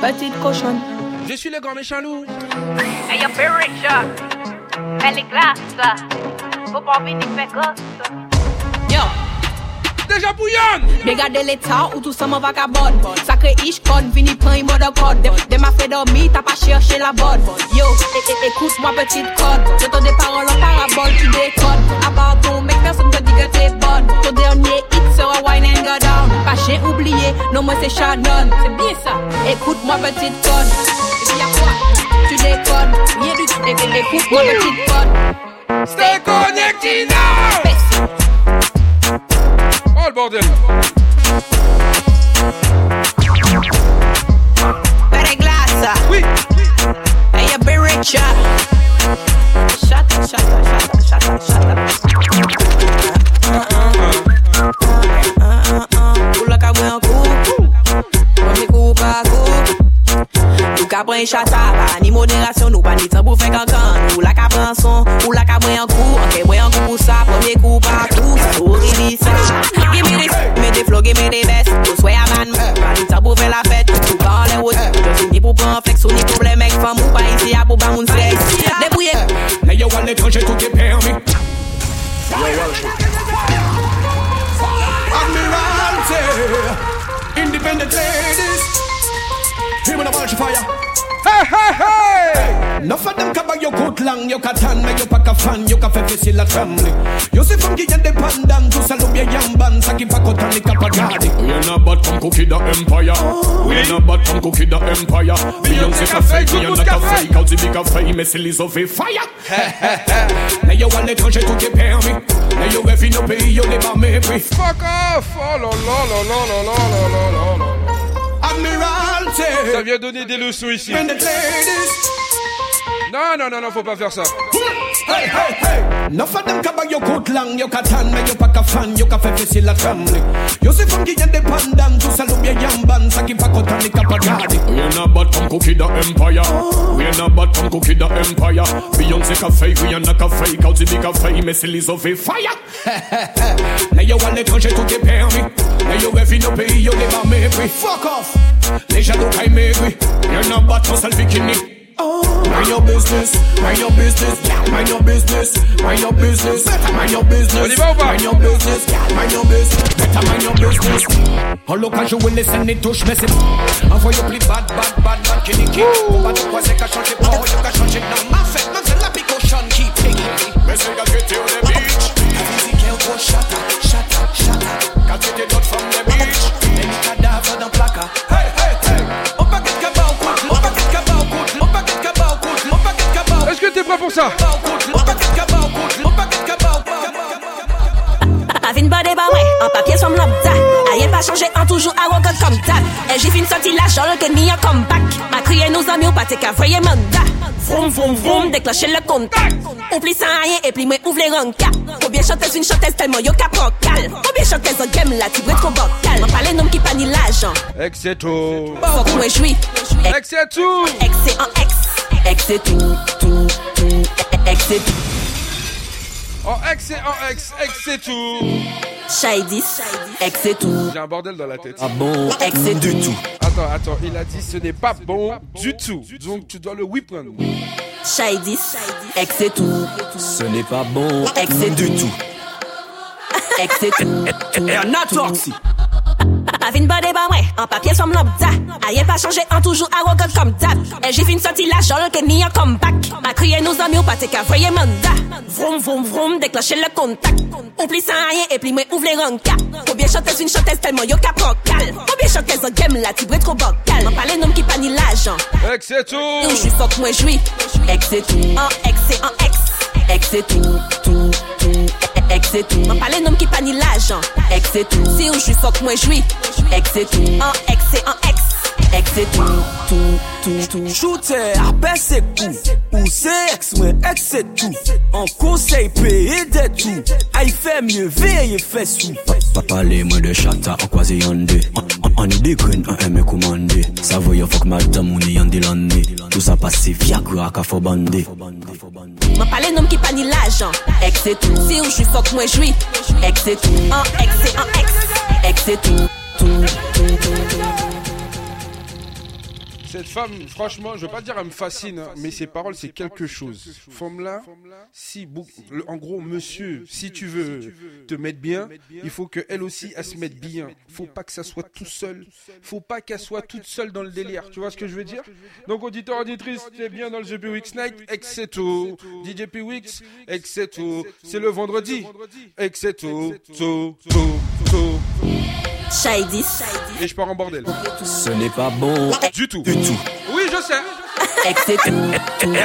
Petite cochonne.
Je suis le grand méchant loup.
Hey, y'a Périchat. Elle est glace. Faut pas envie de faire gosse.
deja
pou yon
Degade l'Etat ou tout sa man vakabod ish kod, vini pan yi moda kod Dem a fe dormi, la Yo, A part ton te Ton hit sera wine and go down Pa jen non mwen c'est Shannon. C'est bien ça. Écoute-moi, petite kod E pi a tu déconnes. Nye du, ekout mwa
Stay connected now. Le bordel
Better glass.
Oui.
Hey, you be rich. Shut up, shut up, shut up, shut up, shut up. Ka pren chata Pa ni moderasyon Nou pa ni tan pou fe kankan Ou la ka pren son Ou la ka mwen kou. Anke mwen kou pou sa Premier kou pa kou Sa sou ribi sa. Give me this Give me the flow Give me the best. Ou sway a man Pa ni tan pou fe la fête. Ou pa an le wot Je si ni pou pren flex. Ou ni pou ble mek Fam ou pa isi a pou ba moun sex. Debouye
Là, yo, à l'étranger, tout est permis. Admiralty, independent ladies. Here when I watch fire.
Hey, hey, hey!
Enough of them cover your coat long, you can tan, make you pack a fan, you can fe facile la family. You see from the independent, to salute your young band, saki pa kotan li kapagadi. We are not but from cookie the empire. We are not but from cookie the empire. Beyonce cafe, we are not cafe, quand tu dis café, mais c'est les off fire. Là, yo, à l'étranger, tout est permis. Là, yo, rêve nos pays, yo, les bas mépris.
Fuck off Oh là là là là là là là là là là
Admiralty.
Ça vient donner des leçons ici. Non, non, non, non, faut pas faire ça.
hey, hey, hey. Enough of them cabag your coat long, your catan, make you pack a fan, your cafe fissile a family. You see funky and the pandan, to salute your yam band, a pakot and the capagadi. We ain't about from cookie the empire. Oh. We ain't about from cookie the empire. Beyonce cafe, we're not a cafe, out the cafe, me silly so fi fire. you want to quand j'ai tout est me? Now you have nos pay, you les va me. Fuck off. Les jaloux caillent maigri. Y'en a battre sans le bikini. Mind your business, mind your business, mind your business, mind your business, mind your business,
On y va ou pas
mind your business, yeah, mind your business, better mind your business. En l'occasion, où les scènes touchent, mais c'est Envoyez plus bad, bad, bad, bad, qui nique. On va te croiser qu'à changer, pas, on y'a qu'à changer. Non, ma fête, non, c'est la picochon qui pique. Mais c'est qu'à quitter on the beach. La musique est au gros chata, chata, chata. Quand tu t'es d'autres from the
temps pour ça.
Avin body bah ouais, en papier somme lambda. Aïe pas changé en toujours arrogant comme ça. Et j'ai fini sortir la jolie que ni un comeback. Ma crié nos amis ou pas t'es qu'à voyer mandat. Vroom vroom vroom, déclencher le contact. Oublie sans rien et puis moi ouvre les rangs. rancards. Combien chanteuse une chanteuse tellement y'a yo capro cal. Combien chanteuse en game là tu veux trop bocal. M'en parler nomme qui panie l'argent.
Excès tout.
Faut qu'on me
jouit. Excès tout.
En ex. Ex c'est tout, tout, tout Ex c'est tout
En ex c'est en ex, ex c'est tout.
Shaidis, ex c'est tout
J'ai un bordel dans la tête.
Ah bon? Ex c'est
du
tout
Attends, attends, il a dit ce n'est pas bon du tout. Donc tu dois le whip run.
Shaidis, ex c'est tout
Ce n'est pas bon
Ex c'est
du tout. Ex c'est tout,
Et un atoxi.
Pas vin bade ba ouais, en papier som lambda Ayen pas changé, en toujours arrogant comme dab Et j'ai fin sorti la jol que ni un comeback. Ma crié nos amis ou pas te qu'à voyer mandat. Vroom vroom vroom, déclencher le contact. Oublie sans rien et puis moi ouvre les rankas Combien chanteuse une chanteuse tellement yo cap cal Combien chanteuse en game là, tibre trop bocal M'en parle nom qui pas ni l'argent.
Ex c'est tout.
Où je fuck moi jouis Ex c'est tout, en ex c'est en ex. Ex c'est tout, tout, tout ex et tout. M'en parle nom qui pas ni l'agent, ex et tout. Si ou j'suis fuck moi j'suis, ex et tout. En ex et en ex, ex et tout. Tout, tout, tout.
Shooter, appel c'est coup. Ou c'est ex, moi ex et tout. En conseil, payé des tout. Aïe, ah, fait mieux, veille, fais sous.
Pas parler moi de chata, en quoi yandé. On est des graines, on aime commander. Ça voyait, fuck madame, on est yandé l'année. Tout ça passe, c'est Viagra, qu'a faut bander.
Mwen pale nom ki pa ni lajan Ek se tou, si ou jwi fok mwen jwi Ek se tou, an ek se an ek
cette femme, franchement, je veux pas dire elle me fascine, mais ses paroles c'est quelque chose. Femme là, si en gros monsieur, si tu veux te mettre bien, il faut que elle aussi elle se mette bien. Faut pas que ça soit tout seul. Faut pas qu'elle soit toute seule dans le délire. Tu vois ce que je veux dire? Donc auditeur auditrice, t'es bien dans le GP Wix Night, exceto DJ P. C'est le vendredi, exceto, to, to, to.
Shaidis.
Et je pars en bordel.
Ce n'est pas bon
Du tout.
Du tout
Oui, je sais.
Ex c'est tout,
Et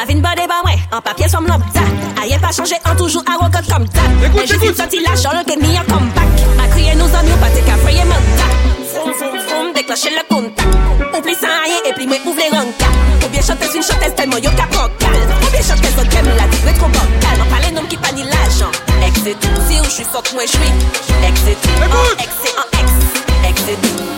Avin bade ba mwen, an papye som lom ta Aye pa chanje an toujou arokot kom ta Men jifin soti la chan, ke mi an kombak Ma kriye nou zan yo pate ka freye men ta Froum froum froum, deklache le contact. Ou pli san aye, e pli mwen ouvre ranka Ou bien chantez une chantez telman yo ka prokal Ou bien chantez an kem la tigre tro bokal An pale nom ki pa ni la jan Ek si
ou jwi sot mwen jwi Ek se tou, an ek se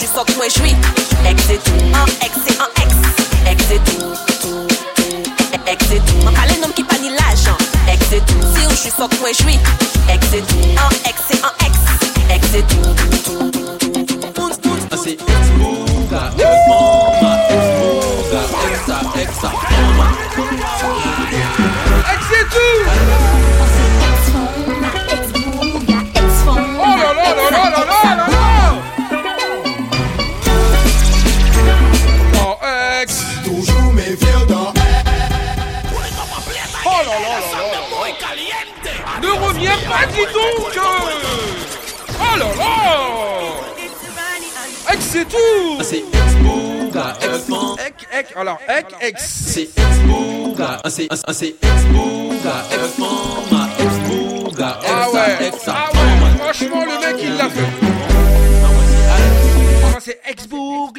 jus sok mwen jwi Ek se tou, an ek se an ek Ek se tou,
tou, tou Ek se tou, ni si ou jus sok mwen jwi Ek se tou, an ek
Ah,
dis donc Oh là là. Ex, c'est tout.
Ah, c'est Ex-Bouga,
Ex Ex, alors, Ex, Ex.
C'est Ex-Bouga, ah, c'est Ex-Bouga, Ex-Man. Ex-Bouga,
franchement, le mec, il l'a fait. C'est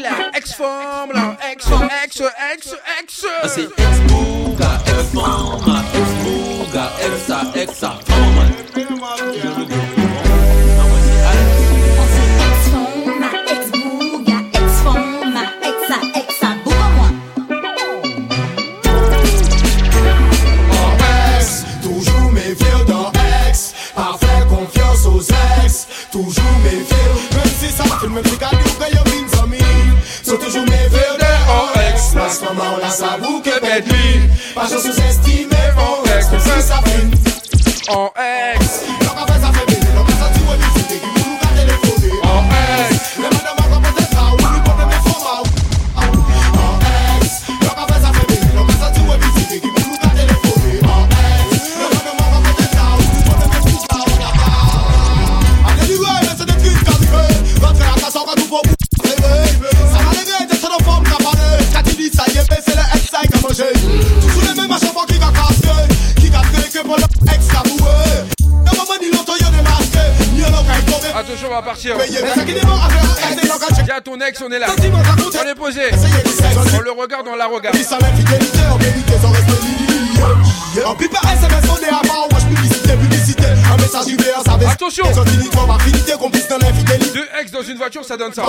là, Exform là, Ex, Ex, Ex, Ex.
C'est
là, là,
On la sa
bouke pet li Pa jè sous-estime fon ex
sa ex. On est là. On est posé. On le regarde, on la regarde.
Attention! Deux ex dans une voiture, ça donne ça.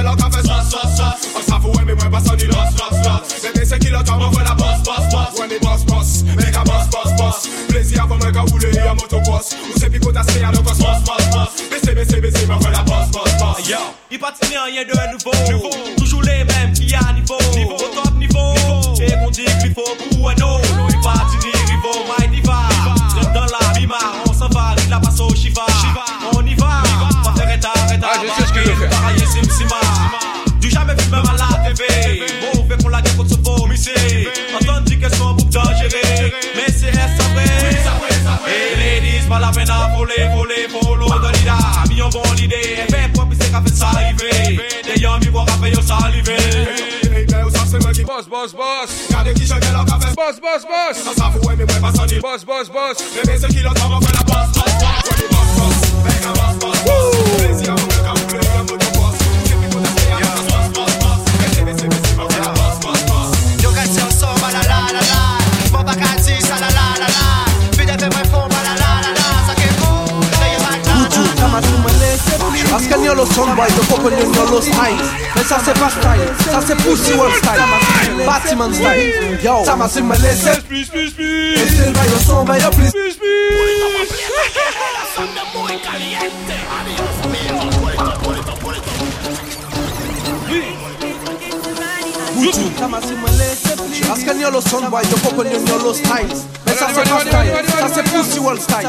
J'en leur café, sauce, sauce, sauce On savent ouais, mais moi pas sans ni los, le la boss, boss, boss Ouais, mais boss, boss, boss, boss, boss motoboss Ou se à le cosmos, boss, boss Baissez, baissez, baissez, on fait la boss, boss, boss
Yo, il patine rien de nouveau. Toujours les mêmes qui à niveau. Au top niveau. Et qu'on dit qu'il faut pour un autre Il patine rivaux, voler, voler, polo, dans l'ida Mis en bon l'idée, et fait propre, c'est qu'a fait saliver. Des yams, ils vont rapper, ils saliver.
Baby, ou savent c'est moi qui
Boss, boss, boss.
Gardez qui j'en leur café
Boss, boss, boss. Boss, boss, boss.
Fait la boss, boss, boss boss, boss, boss,
Parce qu'elle y a le soundboy, le coco y a le style Mais ça c'est pas style, ça c'est pussy world style Batman style, yo Ça m'a si me laisse
Plus, plus, plus
Et c'est le bail, le son bail, please
Plus, plus
Parce qu'elle y a le soundboy, le coco y a le style. Mais ça c'est pas style, ça c'est pussy world style.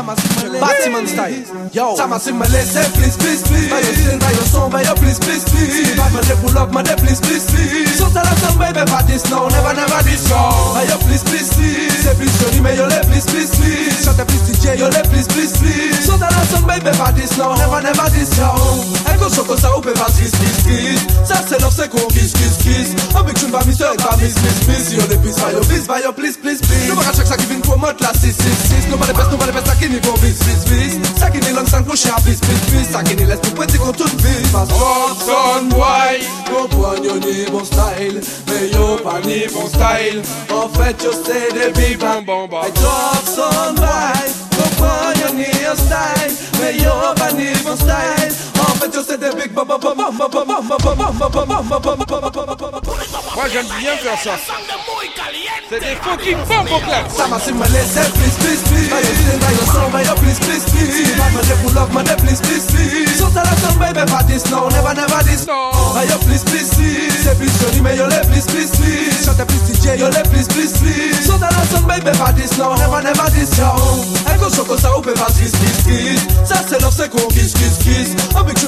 Batman style, yo. Ça m'a si me laisse please, please, please. Bail, le style, bail, le son bail, please, please, please. Pas me pull up, me please, please, please. Saute à la sound baby, pas
this now, never, never this now. Hey, yo, please, please, please. C'est plus joli, mais yo, les please, please, please. Chante plus DJ, yo le please, please, please So that I said, baby, by this now, never, never this now Eko choko sa oupe pas kiss, kiss, kiss se love se kiss, kiss, kiss Ambik chun ba mister, ba miss, miss, miss. Yo le please, by yo, please, by yo, please, please, please Nou baka chak sa ki vin promote la 666 Nou ba le pes, nou ba le pes, sa ki ni kon vis, vis, vis Sa ki ni lang san kouche a vis, vis, vis Sa ki ni les tout vis Pas hot, son, why Kompwen yo style. Me yo pa ni bon style. En fait yo se de bi I drop some Morgen hier ist dein, Millionen von ihm und dein
Moi j'aime bien faire ça. C'est des fucking bombes au.
Ça m'a su me please, please, please. I just think I just saw my please, please, please. I'm a of my please, please, please. So tell us baby about this, no, never, never this. No. I your please, please. C'est plus joli, mais yo les please, please. Chante plus DJ, yo les please, please, please. So tell us baby about this, no, never, never this, yo. Echo choco, ça ou peut pas kiss, kiss, kiss. Ça c'est l'offre, c'est qu'on kiss, kiss, kiss. Avec
tu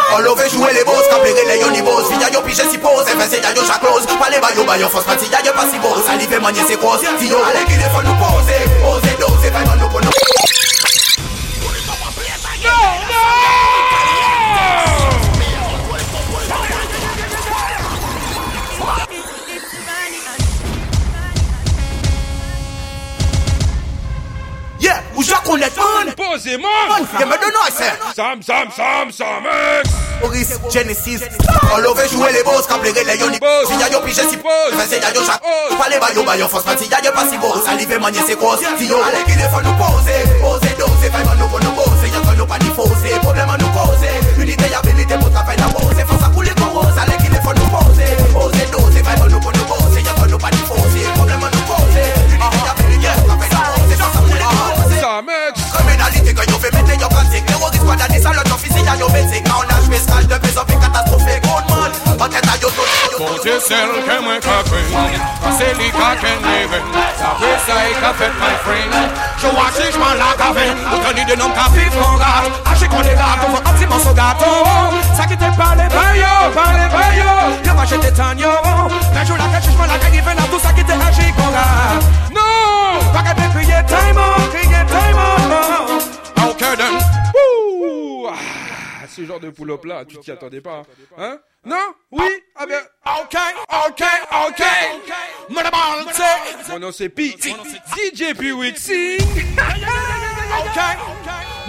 On love jouer les boss, capérer les yoni boss Villa yo pige si pose, et c'est ya yo chaque close. Pas les bayo bayo, force parti ya yo pas si boss Salive manier c'est grosse, Tio allez qu'il faut nous poser Oser doser, vraiment nous pour nous Yeah, ou já connaît man
Posez man
Y'a me
Sam, Sam, Sam, Sam, X
Boris, Genesis. On love jouer les boss, capérer les yoni boss Villa yo pige si pose, et c'est ya yo chaque Pas les bayo bayo, force parti ya yo pas si boss. Salive manier c'est grosse, Tio allez qu'il faut nous poser Oser doser, vraiment nous pour nous bosser Y'a qu'on nous pas ni fausser, problème à nous causer Unité et habilité pour travailler la pose. Force à couler pour rose, allez qu'il faut nous poser Oser doser, vraiment nous pour nous bosser Y'a qu'on nous pas ni fausser, problème à nous causer Unité et habilité pour travailler la pose. Force à couler pour rose
Sam, X.
Criminalité que yo fait mettre yo pratique Terroriste pas d'aller salon officiel ya yo métier Quand a joué sage de plus catastrophique Good man, en tête à yo tout
Bon Dieu seul que moi fait C'est lui qu'a qu'un leven La ça qu'a fait my friend. Je vois si je m'en la cave Autant de noms qu'a fait mon gars Haché qu'on est là pour un petit morceau gâteau Ça qui te parle yo, parle yo. Yo va jeter tan yo. Mais je la cache, je m'en la Fait là tout ça qui te haché qu'on gars Non Pas qu'à te crier time out, crier time out
Ouh ah, Ce genre de pull-up là, tu t'y attendais pas. Hein Non Oui Ah ben.
Ok, ok, ok.
Mon nom c'est Pi. DJ Wixing.
Ok.
Mon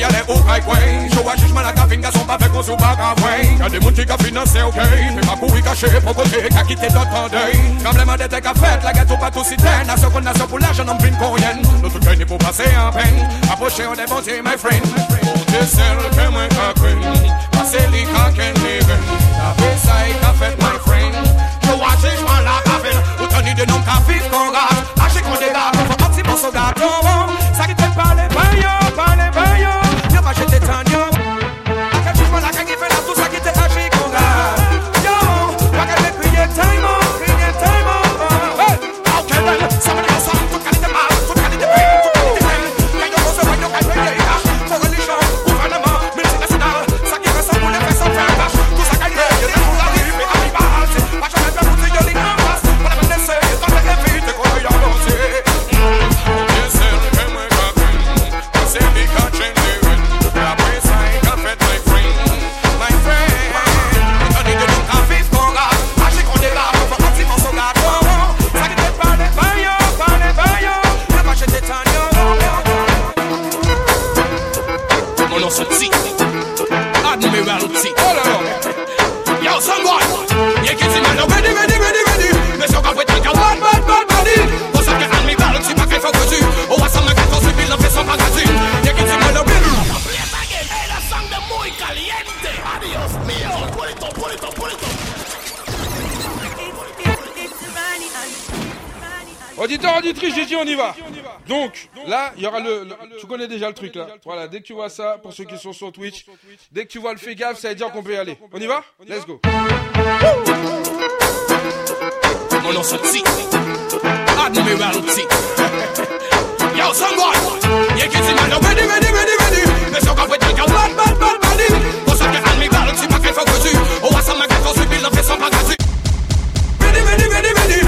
y a les hauts highway Show a jugement la cafinga sont pas faits qu'on sous bagavouin Y'a des mouns qui café non c'est ok. Mais ma couille cachée pour côté qu'a quitté d'autres day Tremblement des têtes qu'a fait la ghetto pas tout cité Nation contre nation pour l'argent n'en prime coréenne Nous tout gagnés pour passer en peine Approchez on est bon my friend. Monte celle que moi qu'a craint Passez les qu'a qu'en les La paix ça y qu'a fait my friend. Show a jugement la cafinga Autant ni de nom qu'a vivre qu'on rate Achète qu'on dégage Faut pas si bon soldat Ça qui te parle
Auditeur, auditrice, j'ai dit on y va. Donc, là, il y aura le, Tu connais déjà le truc là. Voilà, dès que tu vois ça, pour ceux qui sont sur Twitch, dès que tu vois le fait gaffe, ça veut dire qu'on peut y aller. On y va Let's go.
Mon nom c'est T. Admiralty. Yo, someone. You can see man, ready, ready, ready, ready. Mais son cap est un bad, bad, bad, bad. Pour ça que Admiralty, pas qu'elle faut que tu. Oh, ça m'a qu'elle faut subir, la fait sans pas gratuit. Ready, ready, ready, ready.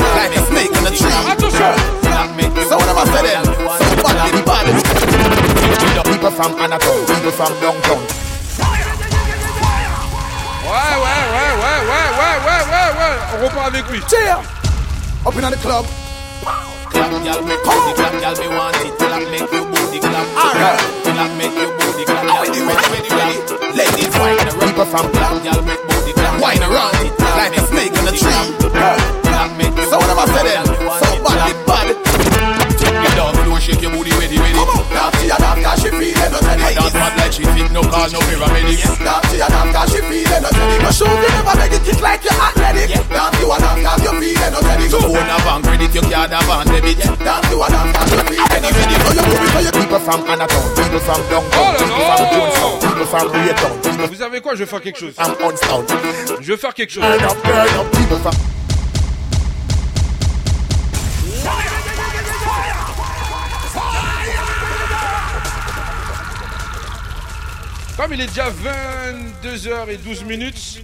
like a snake in a tree. So what am I saying? So bad, the bad. People from Anatole, people from downtown.
Ouais, ouais, ouais, ouais, ouais, ouais, ouais, ouais, ouais. On repart avec lui.
Cheer! Up in the club.
Clap, y'all make booty clap, y'all me want it. Clap, make your booty clap. Alright. Clap, make your booty clap. Y'all
Ready, ready, ready, ready. Ladies, wine around. People from
clap, y'all make booty clap.
Wine around it like a snake in a tree.
Clap, make your
So what am I saying? So bad, the bad.
Take me down, floor, shake your booty, ready, ready.
Naughty and after she feeling no teddy.
I dance bad like she fit, no call, no paramedics.
Naughty and after she feeling no teddy. But show you never make it kick like you're athletic. Naughty and after you feeling no teddy.
So own a bank credit, you can't have on debit.
Naughty and after you feeling no teddy. So you move it, so you people from Anatole, people from downtown,
Oh là
people from
là.
Jonestown, people from Raytown, people
Vous savez quoi Je vais faire quelque chose.
from Unstown.
Je vais faire quelque chose.
Turn up, turn up, people from.
Comme il est déjà 22h12 minutes,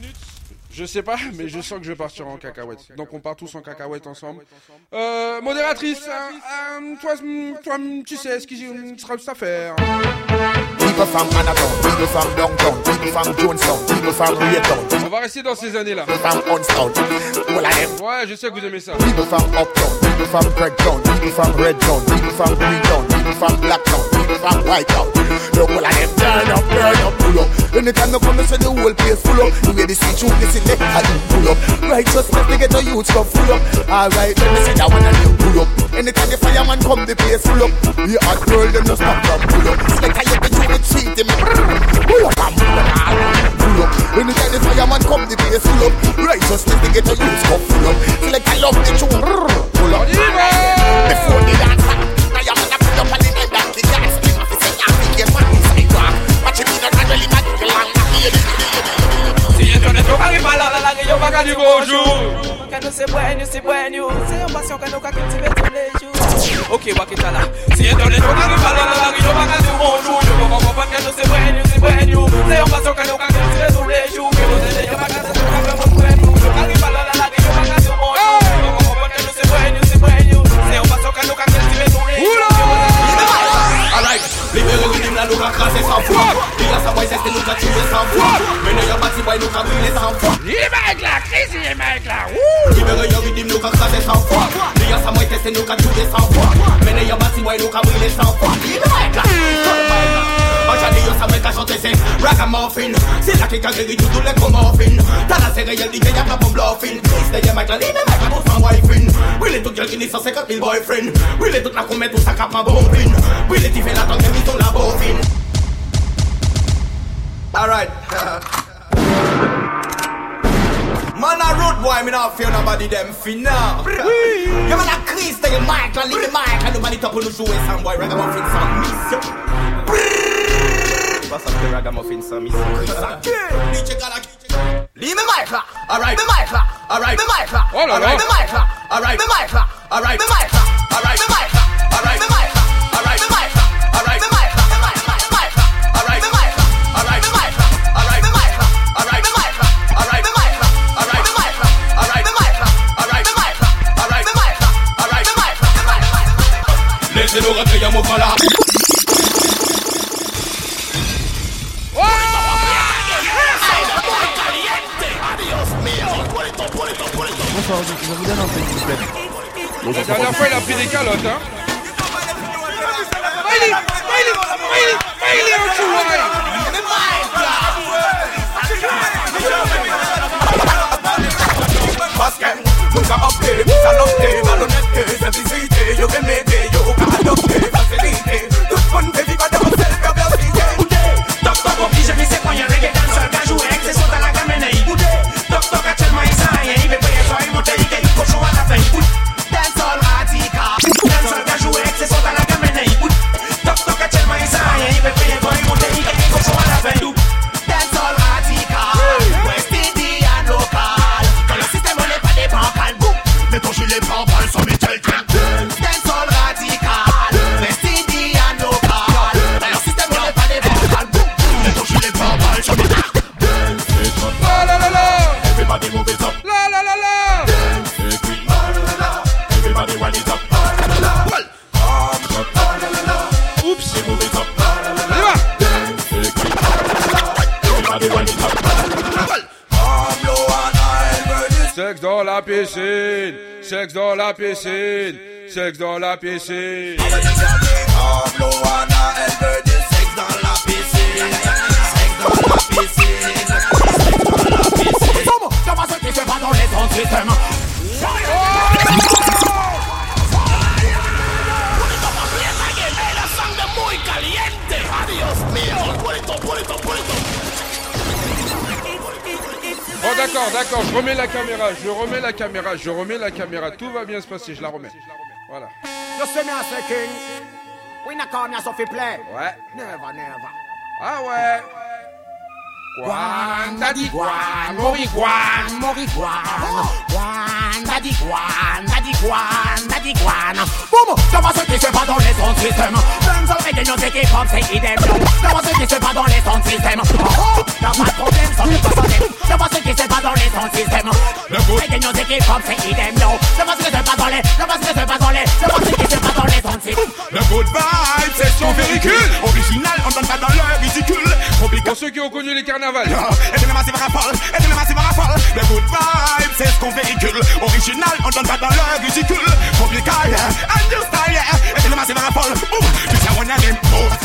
je sais pas, mais je sens que je vais partir en cacahuète. Donc on part tous en cacahuète ensemble. Euh, modératrice, euh, euh, toi, toi, tu sais ce qui sera
from Raytown,
On va rester dans ces années-là. Ouais, je sais que vous aimez ça.
People from Uptown, people from Craigtown, people from Redtown, people from Greentown, people from Blacktown, Whitetown. Look, all of them turn up, turn up, pull up. Anytime you come, you say the whole place full up. You hear the street you listen, let you pull up. Righteousness, they get the youth stuff full up. Alright, let me say that one and you pull up. Anytime the fireman come, the place full up. The hot girl, them just stop from pull up. Select how you the treat them. Pull up and pull up, pull up. Anytime the fireman come, the place full up. Righteousness, they get the youth stuff full up. Select I love the tune. Pull up. Before the dance, now you're gonna pull up and in the back, the dance.
Si entro Ok
a sa voix c'est nous qu'a tué sans foi Mais nous y'a bâti boy nous qu'a brûlé sans foi
Il mec là, crise, il mec là.
Libéré y'a rhythm nous qu'a crassé sans foi Il a sa voix c'est nous qu'a tué sans foi Mais nous y'a bâti boy nous qu'a brûlé sans foi Il mec là, Aujourd'hui yo savais qu'à chanter c'est ragamuffin. C'est là qui qu'a guéri tous les muffins T'as la série y'a dit que y'a pas pour bluffing C'était y'a mec là, il mec là pour son wifin Oui les tout girl qui n'y 150 000 boyfriend? Oui les tout là qu'on met tout ça cap en bombine Oui les tifs là tant que mis ton la bovine Alright Man a road boy, me not fear nobody them finna. You man a crease to your mic, and leave the mic, and nobody top on the show eh, some boy ragamuffin song miss. You. What's up the ragamuffin song miss? You? Leave me mic là, alright, me mic là, alright, me mic là. alright, me mic là, alright, me mic là, alright, me mic là, alright, me mic là, alright, me mic
si lo recreamos para
Bonsoir, je, vous donne un peu, s'il vous plaît.
La dernière fois, il a pris des calottes, hein.
Malhonnêteté, simplicité yo qu'à adopter, facilité, tout le monde dans
la
piscine, sexe dans la piscine, sexe dans la piscine.
Comment Ça va ce qui se passe dans les autres systèmes
Bon d'accord, d'accord, je remets la caméra, je remets la caméra, je remets la caméra, tout va bien se passer, je la remets. Voilà. Ouais.
Never, never.
Ah ouais.
Guan, daddy guan, mori guan, mori guan. Guan, daddy guan, daddy guan, daddy guan. Boum, ça va ce qui se passe dans les sons système. Même sans régler nos équipes, c'est idem. Ça va ce qui se passe dans les sons système. Oh, y'a pas de problème, ça n'est pas sonné. Ça va ce qui se passe dans les sons système. Régler nos équipes, c'est idem. Ça va ce qui se passe dans les, ça va ce qui se dans les, ça va ce se passe dans les.
Le good vibe, c'est son véhicule. Original, on donne pas dans le ridicule.
Pour ceux qui ont connu les carnavals.
Et de la massive rafale, et de la massive rafale. Le good vibe, c'est ce qu'on véhicule. Original, on donne pas dans le ridicule. Compliqué, and you style, yeah. Et de la massive rafale. Boum, tu sais, on a.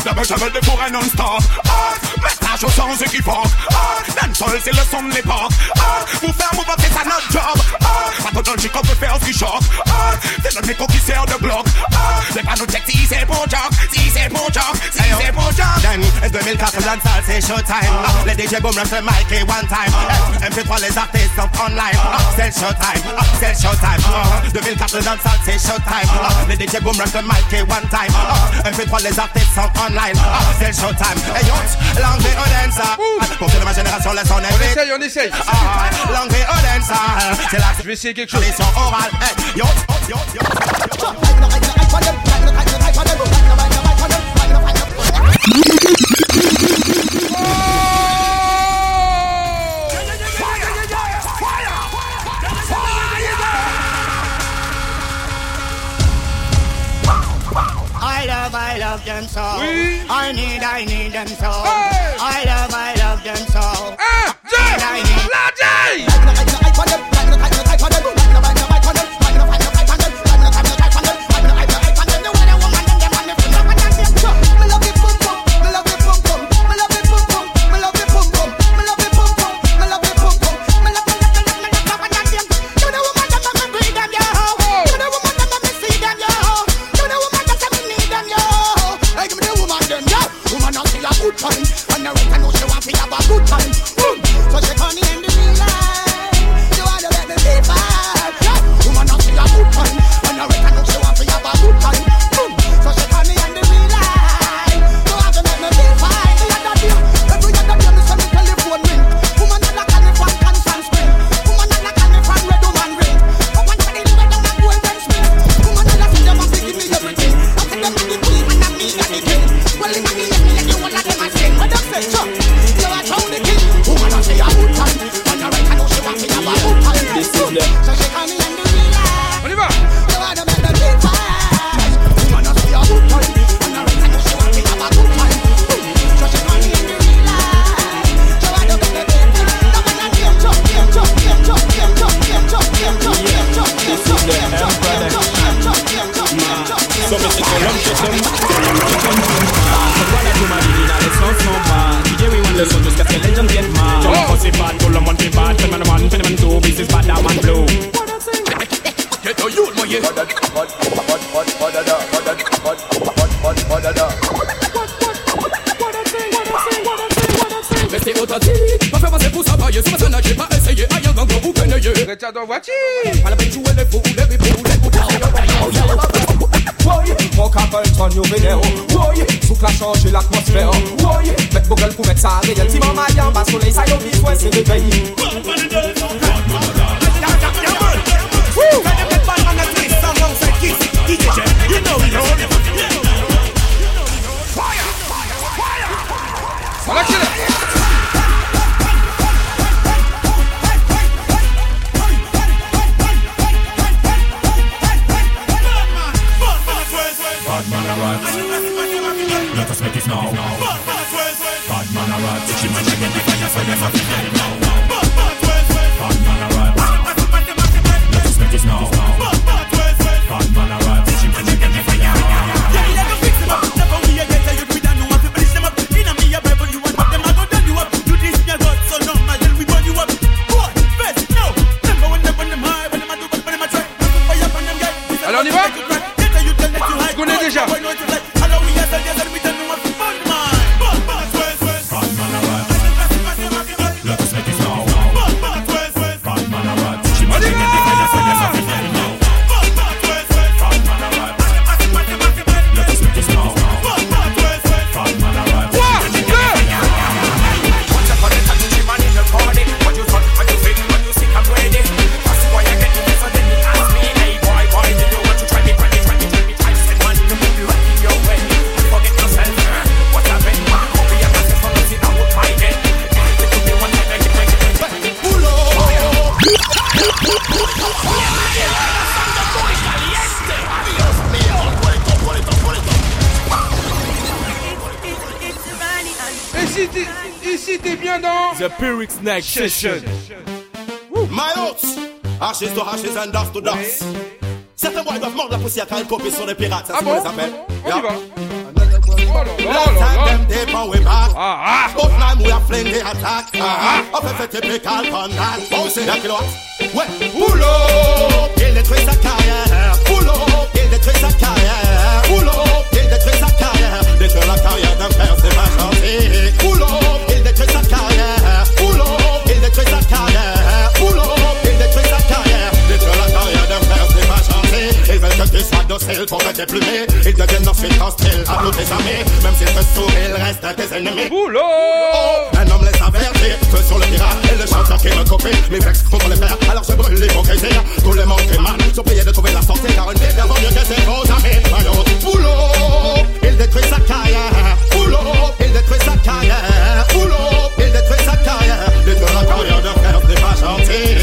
Double de pour un non-stop. Ah, message aux sens équivoques. Ah, dancehall, c'est le son de l'époque. Ah, faire move up, c'est ça notre job. Ah, pas dans le chic, on peut faire ce qui choque. Ah, c'est notre qui sert de bloc. Uh, ah, les panneaux check si c'est pour job, si c'est pour job, si c'est pour job.
Then, it's 2004 dans salle, c'est showtime. Uh. Uh, les DJ boom le mic one time. MP3, les artistes sont online. C'est le showtime, c'est le showtime. 2004 dans salle, c'est showtime. Les DJ boom le mic one time. MP3, les artistes sont online. C'est le showtime. Hey yo, langue et Odensa. Pour que ma génération laisse son
On essaye, on essaye.
Langue et Odensa. C'est
Je vais essayer quelque chose.
Sont. Hey, yo, yo, yo. I love, I love them so. I need, I need
Snack Session.
My oats, ashes to ashes and dust to dust. Certains boys doivent mordre la poussière quand ils copient sur les pirates, ça
Ah
c'est qu'on
bon
les appelle.
On y va.
Last time them they pound we back.
Ah,
But time we are fling the attack. Up a fait typical condal. Oh, c'est la kilowatt. Ouais. Boulot, il détruit sa carrière. Boulot, il détruit sa carrière. Boulot, il détruit sa carrière. Détruire la carrière d'un père, c'est pas gentil. Docile pour te déplumer. Ils deviennent ensuite hostiles à nous tes amis. Même s'ils te sourient, ils restent tes ennemis.
Boulot!
Un homme laisse avertir Feu sur le pirate et le chanteur qui me copie Mes vexes contre les pères Alors je brûle l'hypocrisie. Tout le monde est mal Surpayé de trouver la sortie. Car une vie vaut mieux que ses faux amis. Alors boulot! Il détruit sa carrière. Boulot! Il détruit sa carrière. Boulot! Il détruit sa carrière. Détruire la carrière de frère c'est pas gentil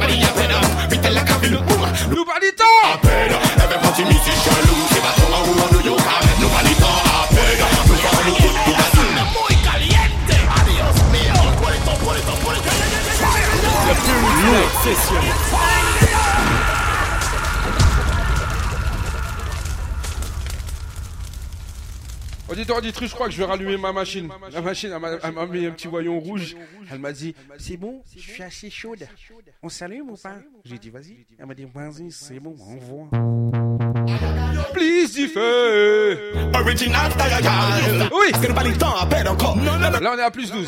Sessions. je crois que je vais rallumer ma machine. La machine, elle m'a mis un petit voyant rouge. Elle m'a dit, c'est bon, je suis assez chaude. On s'allume ou pas? J'ai dit, vas-y. Elle m'a dit, vas-y, c'est bon, on voit. Please,
du feu. Original
Oui. Là, on est à plus 12.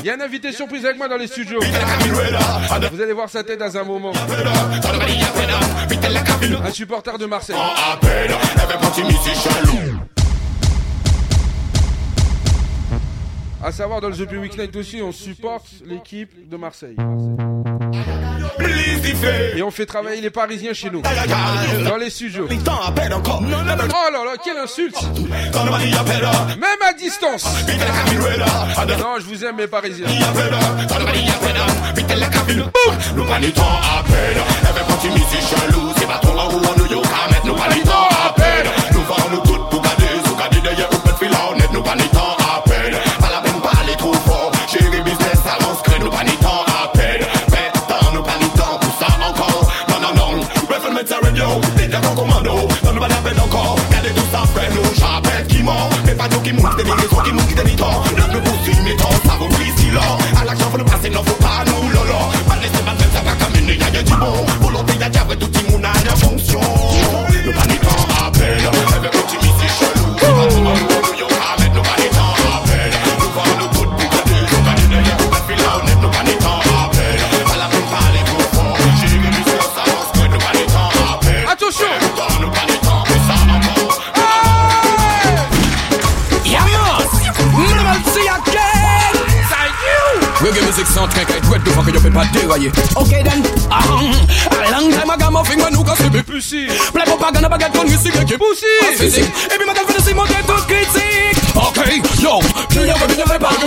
Il y a un invité surprise avec moi dans les studios. Vous allez voir sa tête dans un moment. Un supporter de Marseille. À savoir, dans le Big Week Night aussi, on supporte l'équipe de Marseille. Et on fait travailler les Parisiens chez nous. Dans les studios. Oh là là, quelle insulte Même à distance Non, je vous aime mes Parisiens.
Pas nous qui moutent, des raisons qui moutent, qui des temps. Là, nous poursuivons, mais temps, ça vaut pris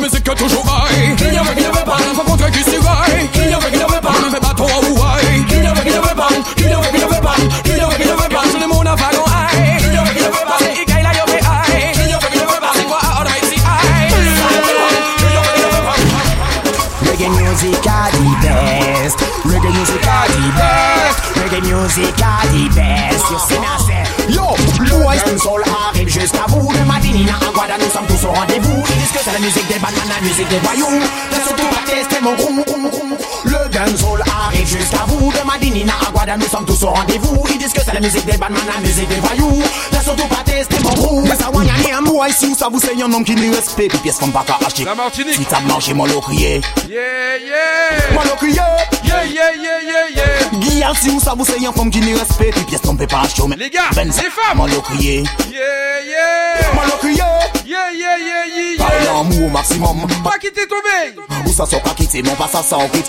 musique que
toujours high. Qui y avait qui n'avait pas de rencontre qui s'y raille. Qui y avait qui n'avait pas de fait bateau à Hawaï. Qui y avait qui n'avait pas, qui y avait qui n'avait pas, qui y avait pas. Tout le monde a vagon high. Qui y avait pas, c'est Ikaï la yo fait high. Qui y avait pas, c'est quoi Almighty high.
Reggae music are the best. Reggae music are the best. Reggae music are the best. You see now say, yo, boys and soul arrive jusqu'à vous. De Madinina à Guada, nous sommes tous au rendez-vous. Ils disent que c'est la musique des bananes, la musique des voyous. Laisse surtout pas tester mon roux. Le dancehall arrive jusqu'à vous. De Madinina à Guada, nous sommes tous au rendez-vous. Ils disent que c'est la musique des bananes, la musique des voyous. Laisse surtout pas tester mon roux. Mais ça y aller un boy si ça vous c'est un homme qui ne respecte. Puis pièce comme pas qu'à acheter.
La Martinique.
Si t'as mangé mon crié.
Yeah, yeah.
Mon crié.
Yeah, yeah, yeah, yeah, yeah.
Guillaume, si vous savez, c'est un femme qui ne respecte, puis pièce qu'on peut pas acheter.
Les gars, les femmes.
Mon crié.
Yeah, yeah.
Mon lot crié.
Yeah, yeah, yeah,
l'amour au maximum.
Pas quitter ton veille.
Où ça sort pas quitter, mon pas ça sort quitte.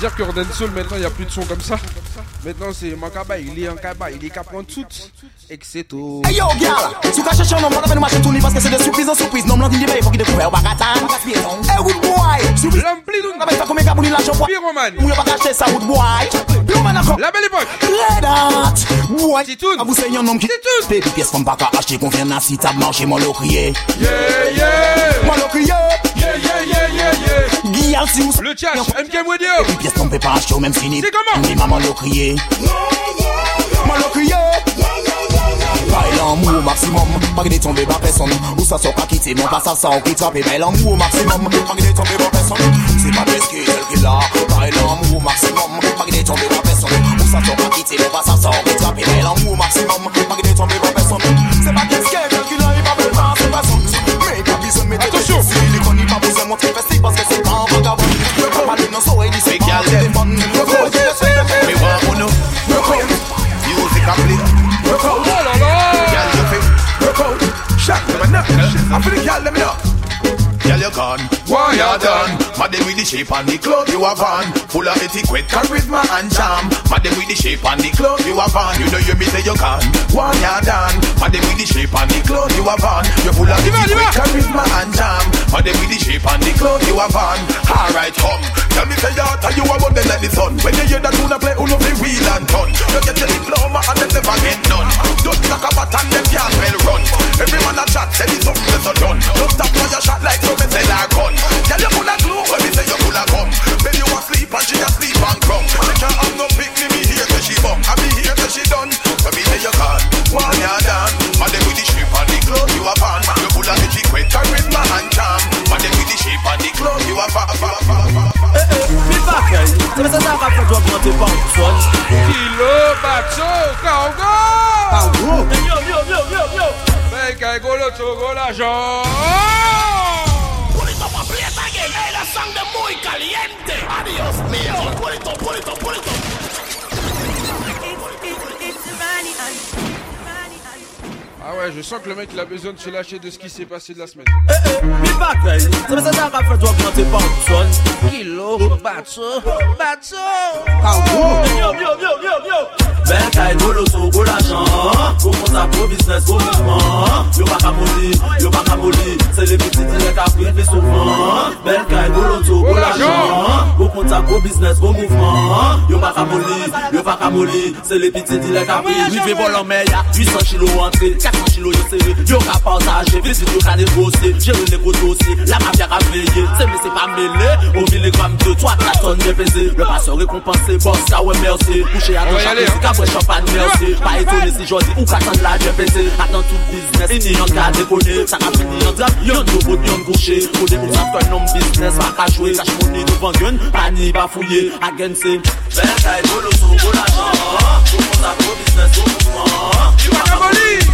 Dire que Soul maintenant il n'y a plus de son comme ça. Maintenant c'est Mankaba, il est en Kaba, il est qu'à prendre tout. Et que c'est tout.
Hey yo, girl, tu caches chercher un homme, on va nous marcher tout nu parce que c'est de surprise en surprise. Non, non, il faut qu'il découvre au bagatan. Hey, wood boy, surprise.
L'amplitude.
On va faire comme un cabouline la chambre.
Pyroman.
Ou pas caché ça, wood boy. Pyroman encore.
La belle époque.
Red hot. Boy.
C'est tout.
À vous, c'est un homme qui.
C'est tout.
Baby, pièce qu'on pas qu'à acheter, qu'on vient dans si t'as marché, mon lot crié.
Yeah, yeah.
Mon lot crié.
Yeah, yeah, yeah, yeah, yeah.
Guillaume, si vous.
Le chat, MK Radio.
Baby, pièce qu'on peut pas acheter, au même fini.
C'est comment?
Mais maman lot crié. Mon lot crié. Bail l'amour au maximum, pas que de tomber par personne. Où ça sort pas quitter, non pas ça sort qui trappe. Bail l'amour au maximum, pas que de tomber par personne. C'est pas parce que tel qu'il a. Bail l'amour au maximum, pas que de tomber par personne. Où ça sort pas quitter, non pas ça sort qui trappe. Bail l'amour au maximum, pas que de tomber par personne.
Knuckles. I feel the girl, let me know. Girl, you gone. You done? Madam with the shape and the clothes you have on. Full of etiquette, charisma and charm. Madam with the shape and the clothes you have on. You know you me say you gone. Why you done? Madam with the shape and the clothes you have on. You full of etiquette, charisma and charm. Madam with the shape and the clothes you have on. Alright, come. Tell me say you tell you about them like the sun. When you hear that tuna play, uno be wheel and turn. You get your diploma and them never get none. Just knock a bat and them can't well run. Every man a chat, say it's something that's done. Just stop for your shot like so me say like gun. Girl, you full of glue when me say you full of gum. Then you asleep and she asleep and crumb. She can't have no pick me, me here till she bum. I be here till she done. When me say you gone, one you done. Man, them with the shape and the clothes you have on. You full of etiquette, charisma and charm. Man, them with the shape and the clothes you have on.
Mi pakel, se me se sa rap fè augmenter pa ou son
Kilo, bacho, kaogo.
Kaogo? Yo, yo, yo, yo, yo
Venga, y golo, chogo, la yo.
Pulito
Ah ouais, je sens que le mec il a besoin de se lâcher de ce qui s'est passé de la semaine.
Mi pakel, se me se sa rap fè augmenter pa ou son
Kilo, bacho, bacho.
Kaogo? Yo, yo, yo, yo, yo Verkay doloso go la chan Go kon sa pro bisnes go vivan Yo baka moli, yo baka moli Se le biti direk apri ve souvan Verkay doloso go la chan Go kon sa pro bisnes go mouvman Yo baka moli, yo baka moli Se le biti direk apri Vi ve volan me ya 800 kilo antre 400 kilo yo sere Yo ka pansaje, vizit yo ka negose Jere nego dosi, la mafia ka veye Se me se pa mele, o miligram 2, 3, 4 tonne de pese Le paseur rekompanse, boss ka we mersi Kouche a 2 chakre, si ka apre champagne mersi Pa etone si jodi ou katan la jepese Atan tout biznes, ini yon kade kone Sa ka fini yon drap, yon dobot, yon gouche Kode mou sa fè nom biznes, pa ka jwe Kache mouni devan gen, pa ni ba fouye Agen se, ben tay bolo sou bol ajan Kou kon sa pro biznes sou mouman Di wakaboli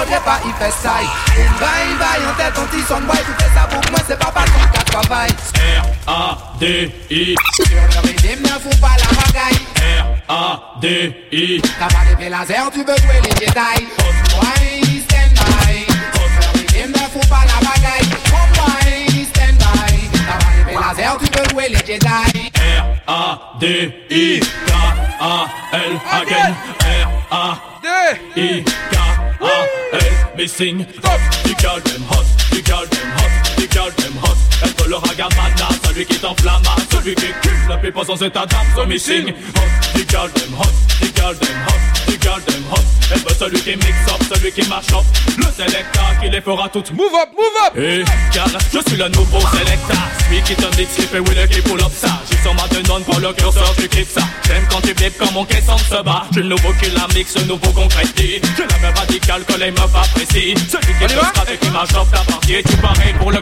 modre pa
i fè say tèt an ti ton
R-A-D-I
Sur ne fous pas la bagaille.
R-A-D-I
T'as pas les blazers, tu veux jouer les détails stand by? Pas la bagaille. Stand by? T'as pas les blazers, tu veux jouer les
R-A-D-I K-A-L again R-A-D-I K A R-A-D-I-K-A-L Missing Hot, the girl them hot, the girl them hot, the girl them hot Elle veut le ragamana, celui qui t'enflamme Celui qui cule le pipo sans état d'âme So missing Hot, the girl them hot, the girl them hot, the girl them hot Elle veut celui qui mix up, celui qui marche up? Le selecta qui les fera toutes. Move up, move up! Et car je suis le nouveau selecta Celui qui te mix, flip et Will qui pull up ça. J'y sens ma denonne pour le curseur, tu kiffes ça. J'aime quand tu bip comme mon caisson se bat. J'ai le nouveau qui la mixe, le nouveau concrétise J'ai la même radicale que les meufs apprécient. Celui qui te et qui marche up ta partie Tu parais pour le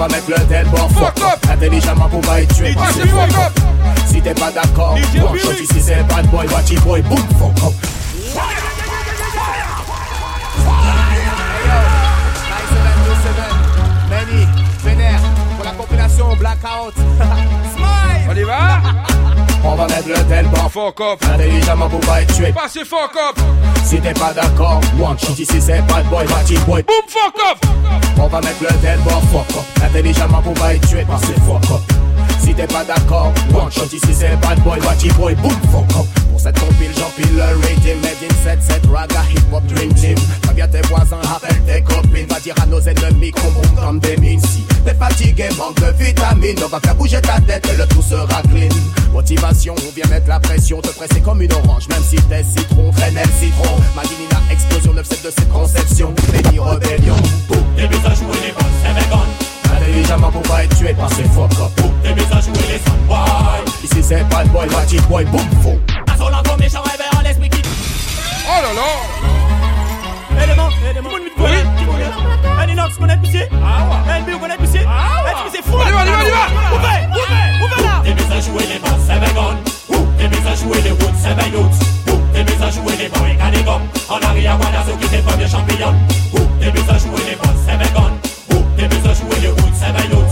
va mettre le dead bon fuck up Intelligemment pour pas être tué par ce fuck up Si t'es pas d'accord, bon shot ici c'est bad boy, watchy boy, boom fuck up vénère, pour la compilation Blackout Smile
On y va
On va mettre le tel bon
fuck up.
Intelligemment pour pas être tué.
Passez fuck up.
Si t'es pas d'accord, one shot ici c'est bad boy, watchy boy.
Boom fuck up.
On va mettre le tel bon fuck up. Intelligemment pour pas être tué par ce fuck up Si t'es pas d'accord, one shot ici c'est bad boy, watchy boy, boom fuck up. Pour cette compile j'empile le rating Made in 7-7 raga hip hop dream team Préviens tes voisins, rappelle tes copines Va dire à nos ennemis qu'on bombe comme des mines. Si t'es fatigué, manque de vitamines On va faire bouger ta tête et le tout sera clean. Motivation, on vient mettre la pression Te presser comme une orange, même si t'es citron Traîne citron, Madinina explosion 9-7 de cette conception. Béni rébellion
Des visages bonnes, c'est
Dirigeamment pour pas être tué par
ce à jouer les sad
Ici c'est bad boy, magic boy, boum fou.
Assolant comme méchant révérend l'esprit qui
Oh là là.
Élément, élément
Moun mit On à les boss, c'est les woods, c'est les boys, qui t'es pas des champignons. T'es mis à jouer les boss, c'est ça va
l'autre.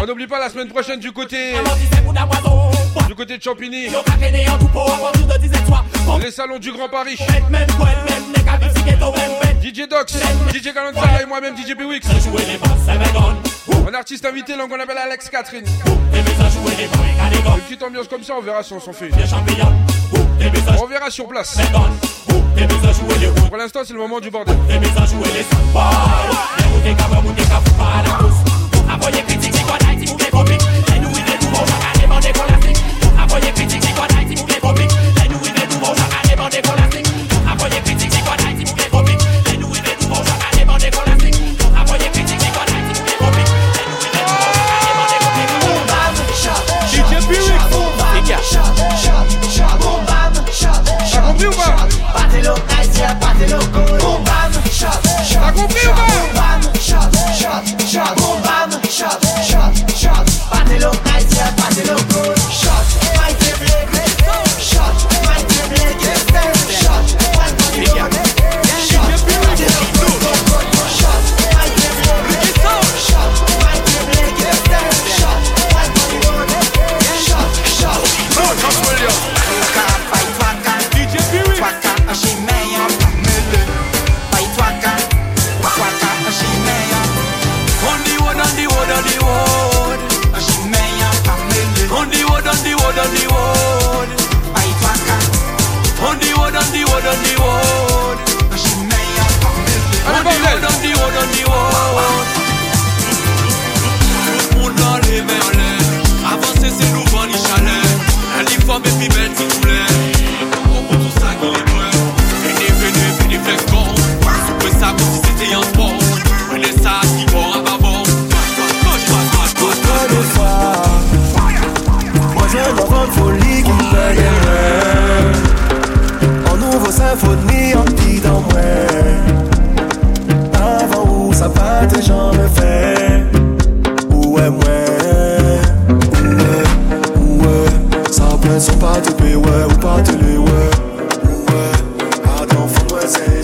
On n'oublie pas la semaine prochaine du côté. Du côté de Champigny. Les salons du Grand Paris. DJ Dox, DJ Galanzala et moi-même DJ Bewix. Un artiste invité, là qu'on appelle Alex Catherine. Une petite ambiance comme ça, on verra si on s'en fait. On verra sur place. Pour l'instant, c'est le moment du bordel.
Mundeka, mundeka, fupa, arakus, apoye
kritika.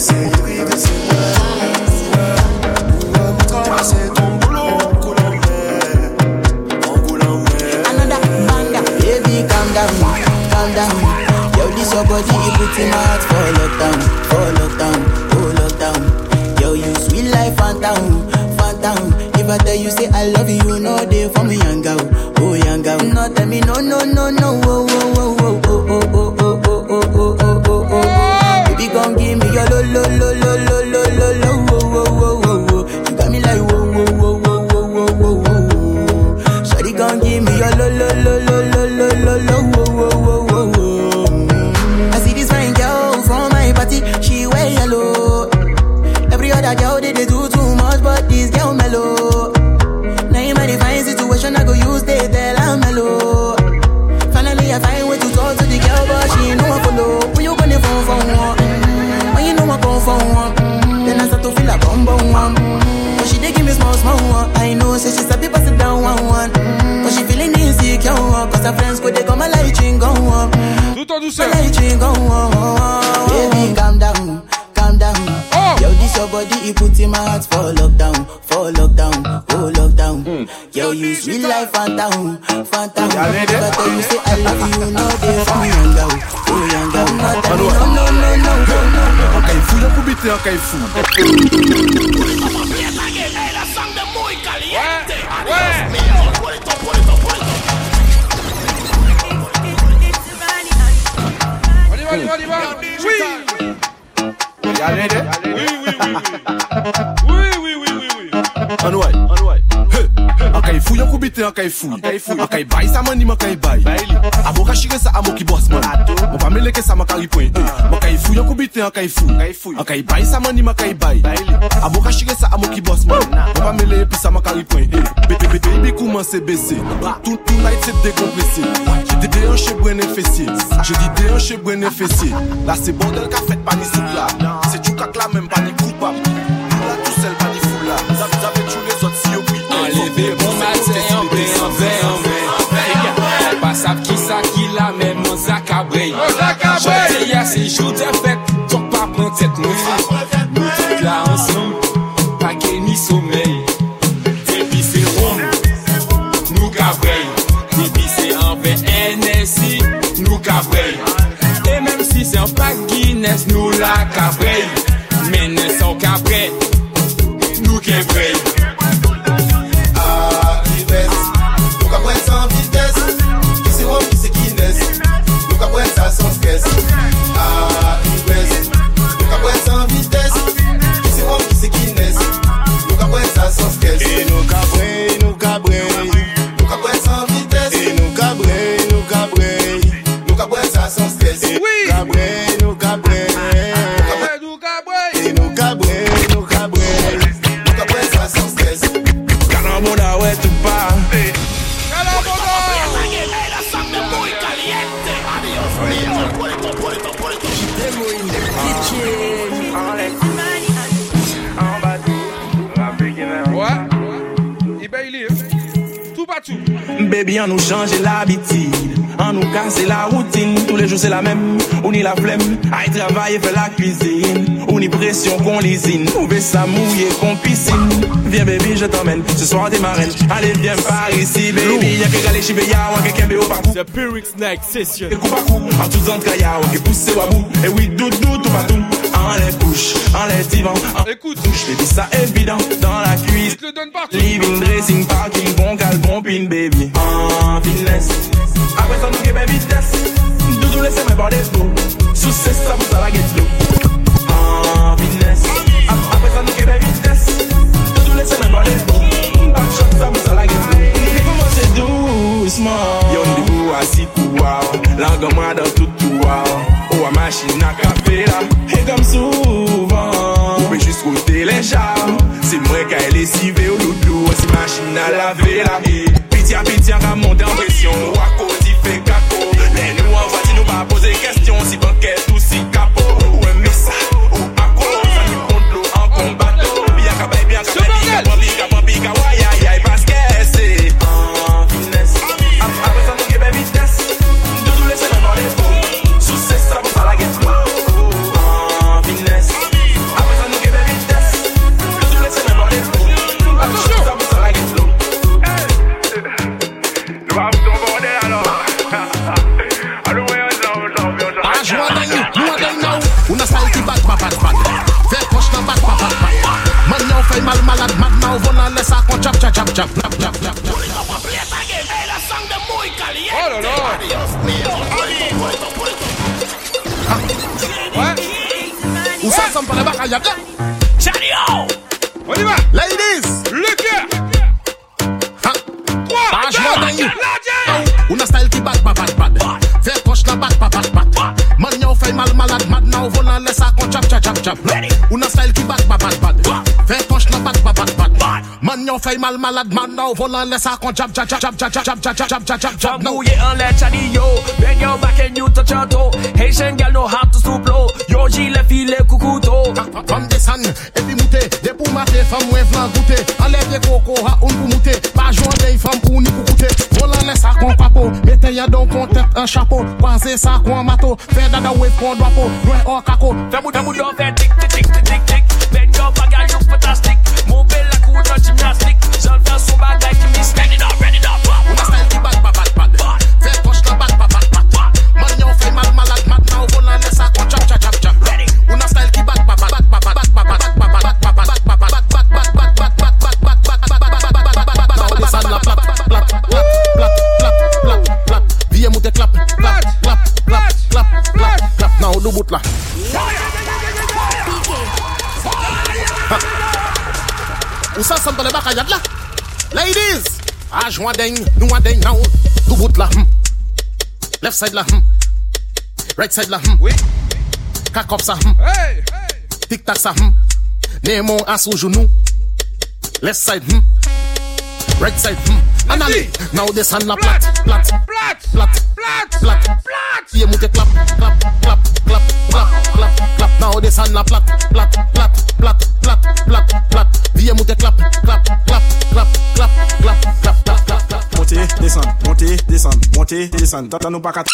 say
des
marraines. Allez, viens par ici, baby. Y'a que galé chibeya, ou que kembe au parcours. The Pyrrhic Snack Session. Et coupe à coup, en tout zone kaya, ou que pousse ou abou. Et oui, doudou, tout partout. En les patou. Enlève couche, enlève divan.
Écoute,
couche, baby, ça évident. Dans la cuisse,
le donne partout.
Living, dressing, parking, bon cal, bon pin, baby. En finesse. Après ça, nous que ben vitesse. Doudou, laissez-moi border tout. Sous ces ça, vous allez guetter. En finesse. Après ça, nous que ben vitesse. Doudou, laissez-moi border tout. disman Yon di bou asikou waw Langan mwa dan toutou waw Ou a machina kafe la E gam souvan Ou pe jist kote le jaw Se mwen ka ele sive ou loulou Ou si machina lave la
Pitya pitya ka monte an presyon Ou akoti fe kako chop, chop, chop, chop. Put it up a place again. Hey, that song the muy caliente.
Oh,
no, no. What? Usa son para baja
ya. Chario. Oliva.
Ladies.
Look here.
Huh? Bash more than you. Una style qui bat, bat, bat, bat. Faire coche la bat, bat, bat, bat. Man, yo, fait mal, malade, mad, now, volant, laisse ça, qu'on chop, chop, chop, chop. Una style qui bat, bat, bat, bat. Man, yo, fait mal, malade, mad now. Volant, laisse ça qu'on chap, chap, chap, chap, chap, chap, chap, chap, chap, chap, chap, chap. now.
Mouillé en lait chadi yo Bend your back and you touch your toe Haitian gal know how to stoop low Yo gilet filet coucouto
Femme descend, et puis mouter, des pour mater, femme ouin vlan goûter. Enlève les coco, ha, on pour mouter. Pas joindre des femmes ou ni pour goûter. Volant laisse ça qu'on papo, mettez ya donc qu'on tête un chapeau. Croisez ça qu'on mato, fait dada wave hors caco.
Fais bout de bout d'en fait tic tic tic tic tic tic Bend your back and you fantastic gymnastique J'en fais son bagage
Ah, joint ding, nous a ding now. Do bout là. hmm. Left side là. hmm. Right side là. hmm.
Oui.
Cock up ça. hmm. Tic tac ça. hmm. Nemo à sous genou. Left side. hmm. Right side. hmm. And allez. Now descend la plat, plat,
Plat.
plat,
Plat.
plat. Viens monter clap, clap, clap, clap, clap, clap, clap. Now descend la plat, plat, plat, plat, plat, plat, plat. Clap, clap, clap, clap, clap, clap, clap,
monter, descendre, monter, descendre. T'entends nous pas qu'à.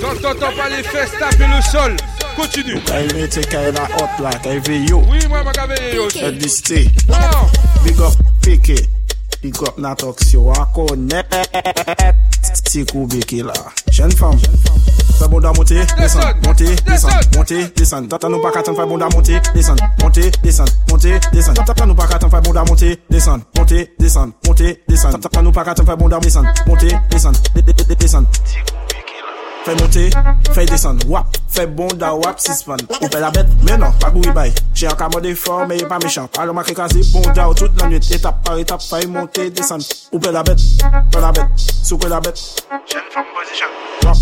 Quand t'entends pas les fesses taper le sol, continue.
T'as t'es qu'à la hop là, t'as éveillé yo.
Oui, moi, ma
caveille yo. T'as
listé.
Big up, piqué. Big up, natox yo, à connaître. C'est coubé qui là. Jeune femme.
Jeune femme. Fè bonda monte, desan, monte, desan, monte, desan Tata nou pa katan fè bonda monte, desan, monte, desan, monte, desan Tata nou pa katan fè bonda monte, desan, monte, desan, monte, desan Tata nou pa katan fè bonda monte, desan, monte, desan, desan Fè monte, fè desan, wap, fè bonda, wap, sispan Oupe la bet, menan, pa goui bay Che an kamode for, meye pa mechan Alon ma krekaze, bonda ou tout lan yet Etap par etap, fè monte, desan Oupe la bet, fè la bet, soupe la bet Jen fèm posisyon Wap,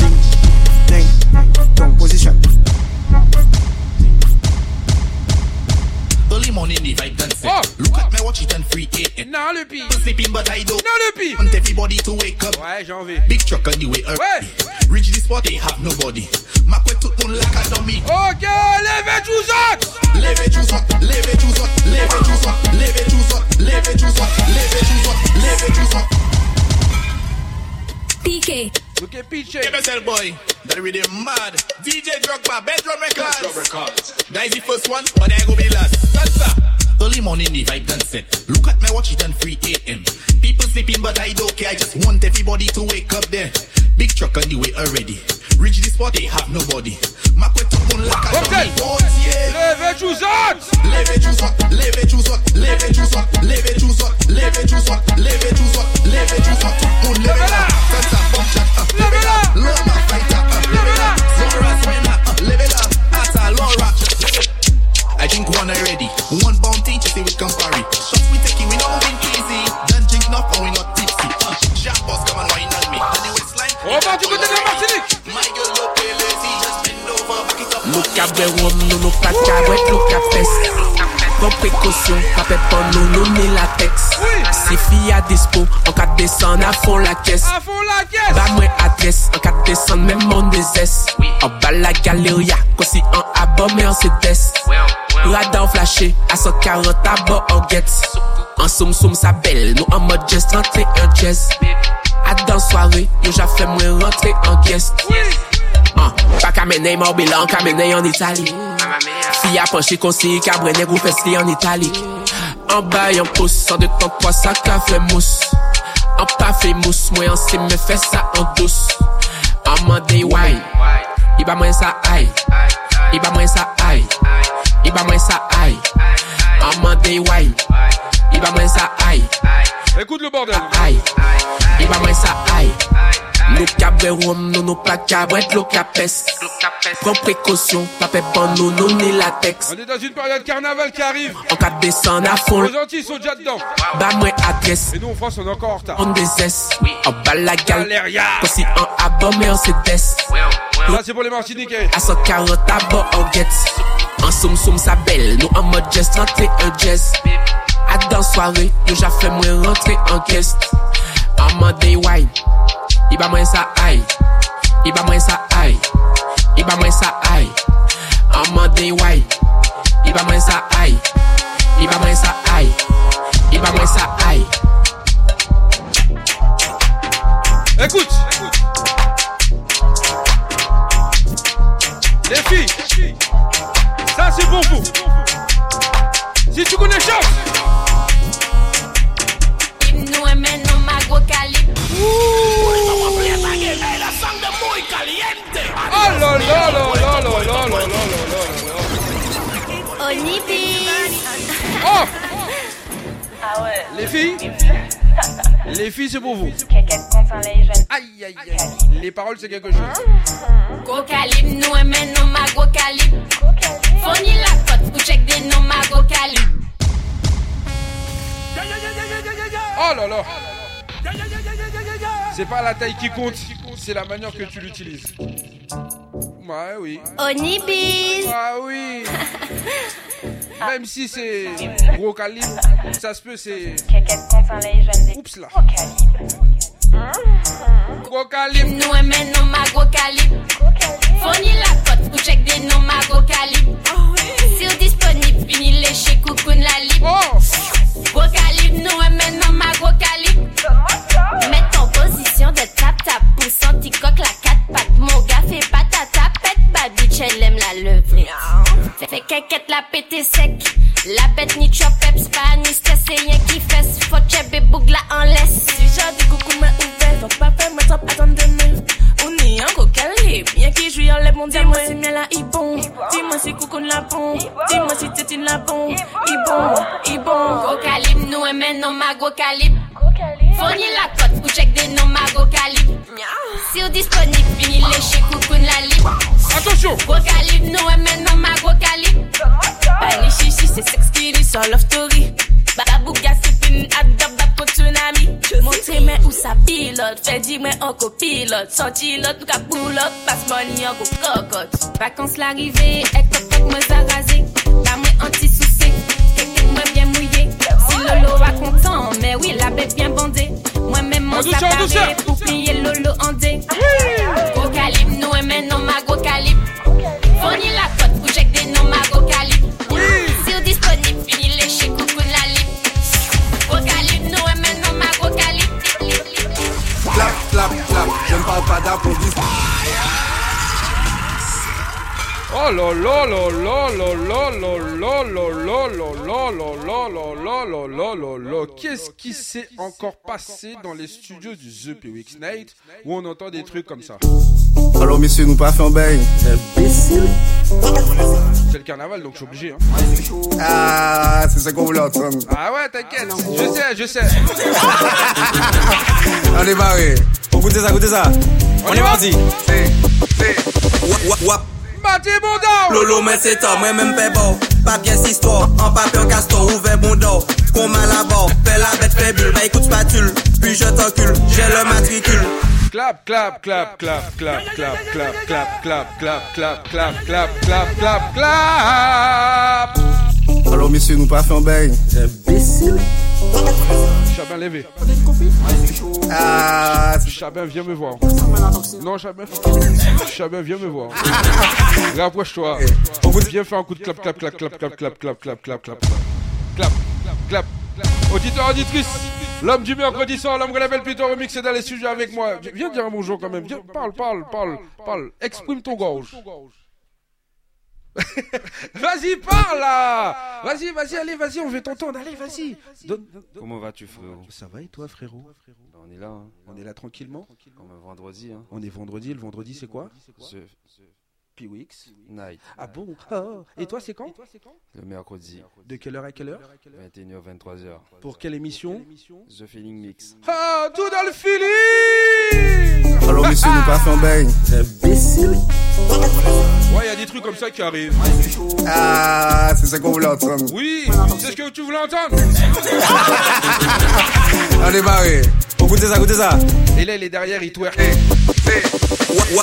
ding, ding, dong,
posisyon Morning, the vibe done set. Look at my watch, it done 3 a.m.
Non, le pire.
Sleeping, but I don't.
Non, le pire.
Want everybody to wake up.
Ouais, j'ai envie.
Big truck on the way up.
Ouais.
Reach the spot, they have nobody. Ma kwe tout moun like a dummy.
Ok, levez tous autres.
Levez tous autres, levez tous autres, levez tous autres, levez tous autres, levez tous autres, levez tous autres, levez tous autres.
PK.
Look at PK.
Give yourself, boy. That really mad. DJ Drogba, Bedroom Records. That is the first one, but I go be last. Salsa. Early morning, the vibe done set. Look at my watch, it done 3 a.m. People sleeping, but I don't care. I just want everybody to wake up there. Big truck on the way already. Reach this spot, they have nobody. Ma kwe tapon laka okay. Leve chouzot! Leve chouzot, leve chouzot, leve chouzot, leve chouzot, leve chouzot, leve chouzot, leve chouzot. Leve la! Fanta, bonchak, leve la! Leve la! Leve I think one already. One bounty, just say we can parry. Shots we taking, we not moving crazy. Dungeon, not, but we not tipsy. Jackboss, come and wine on me. The.
On va du côté de la Martinique.
Look over, back it up.
Look at the room, nous nous pas cabouette, look at. Prends précaution, pas fait pas nous, nous ni latex. Si fille à dispo, en cas de descendre à fond la caisse.
À fond la caisse.
Bah moi adresse, en cas de descendre même mon désesse. En bas la galeria, si en abord mais en cédesse. Radar flashé, à 140 à bord en guette. En soum soum sa belle, nous en mode just 31 jazz. A dan soare, yo ja fè mwen rentre an guest An, pa kamene yon bilan, kamene yon Itali Fi apanche konsi, kabrene gou fesli an Itali An bay an pos, an de tan kwa sa ka fè mous An pa fè mous, mwen an se me fè sa an dos An mande wine, i ba mwen sa ay I ba mwen sa ay, i ba mwen sa ay An mande wine il va moins ça aïe.
Écoute le bordel.
Aïe. Il va moins ça aïe. Nous cabre rhum, nous nous pas cabret, l'eau capesse. Prends précaution, pas fait bon nous, nous ni latex.
On est dans une période carnaval qui arrive.
En cas de descendre à fond,
Les Antilles sont déjà dedans.
bah moi adresse.
Et nous en France, on est encore en retard.
On des S, en bas la gale. Aussi en abord, mais on se teste.
Là, c'est pour les Martiniquais.
À 140 à bord en guette. En soum soum sa belle, nous en mode just 31 jazz. Dans soirée, yo j'ai rentrer en caisse. En mode why il va moins ça aïe. Il va moins ça aïe. Il va moins ça aïe. En mode why il va moins ça aïe. Il va moins ça aïe. Il va moins ça aïe.
Écoute, écoute. Les filles, ça c'est pour vous. Si tu connais
Jacques.
Oh
Ah ouais.
Les filles Les filles, c'est pour vous. Aïe, aïe, aïe. Les paroles, c'est quelque chose.
Go calibre, nous aimons nos la cote pour check des nos.
Oh là C'est pas la taille qui compte, c'est la manière que tu l'utilises. Ouais, oui.
Onibi.
Ah oui Même si c'est gros calibre, ça se peut, c'est. Oups là. Gros calibre.
Nous aimons nos magos calibre. Fournis la cote pour check des nos magos calibre. Sur disponible, fini les chez Coucoune la libre. Gros calibre, nous aimons nos magos calibre. De tap tap sentir coque la quatre pattes. Mon gars fait pas ta tapette, bad bitch elle aime la levrette. Fait, qu'inquiète la pété sec. La bête ni chop peps pas ni stress, c'est rien qui fesse. Faut chebé bougla en laisse.
Si j'ai du coucou mais ouvert, faut pas faire mettre up, attendez-nous. On bien qui joue en les bon, dis-moi si miel là, il bon. Dis-moi si cocoon la bon. Dis-moi si tétine la bon. Il bon, il bon.
Gros calibre, nous aimons non ma gros calibre. Fourni la cote pour check des noms ma gros calibre. Si vous disponible, fini lécher coucou la libre.
Attention!
Gros calibre, nous aimons non ma gros calibre.
Bali chichi, c'est sex kitty, sur love story. Babouga, c'est une Montre men ou sa pilot Fè di men an ko pilot Santi lot nou ka boulot Pas money an go kokot Vakans l'arive Ek tek tek mwen zaraze La mwen an ti souse Kek mwen bien mouye Si lolo a kontan Men oui la bè bien
bandé Mwen men mwen
sa pare Pou lolo
an de ah Go kalib nou e men ma
go parle pas d'applaudissements.
Oh là là là là là là là là là là là là là là là là là Qu'est-ce qui s'est encore passé dans les studios du The PWX Night où on entend des trucs comme ça
Alors, messieurs, nous pas fait un bain. Imbécile.
C'est le carnaval donc je suis obligé hein.
Ah, c'est ça qu'on voulait entendre.
Ah ouais t'inquiète, je sais, je sais.
Est barré. On goûte ça, goûtez ça.
On est parti.
Wap, wap.
Matez mon down
Lolo men se ta, mwen men pe bo Pa piye si histoire, an papier en castor Ouve bon do, kon mal à bord Fais la bête, fais bulle, bah écoute spatule Puis je t'encule, j'ai le matricule
Clap, clap, clap, clap, clap, clap, clap, clap, clap, clap, clap, clap, clap, clap, clap, clap.
Alors, messieurs, nous pas fait un bain. Imbécile.
Chabin levé.
Ah,
Chabin, viens me voir. Non, Chabin. Chabin, viens me voir. Rapproche-toi. Viens faire un coup de clap, clap, clap, clap, clap, clap, clap, clap, clap, clap. Clap, clap, clap. Auditeur, auditrice. L'homme du mercredi soir, l'homme qu'on appelle Peter Remix est dans les sujets avec moi. Viens dire un bonjour quand même. Viens, parle, parle, parle, parle. Exprime ton gorge. vas-y, parle là Vas-y, vas-y, allez, vas-y, on veut t'entendre. Allez, vas-y. Donne-
Comment vas-tu, frérot
Ça va et toi, frérot
Bah, On est là, hein.
On est là tranquillement
Comme un vendredi, hein.
On est vendredi, le vendredi c'est quoi
The
Piwix
Night.
Ah bon Oh, Et toi c'est quand
Le mercredi.
De quelle heure à quelle heure
21h, 23h.
Pour quelle émission
The Feeling Mix.
Ah, tout dans le feeling
Alors, messieurs, nous pas fait un bain. Imbécile.
Ouais, il y a des trucs comme ça qui arrivent.
Ah, c'est ça qu'on voulait entendre.
Oui, c'est ce que tu voulais entendre
On est barré. Goûte ça, goûtez ça.
Et là, il est derrière, il twerk.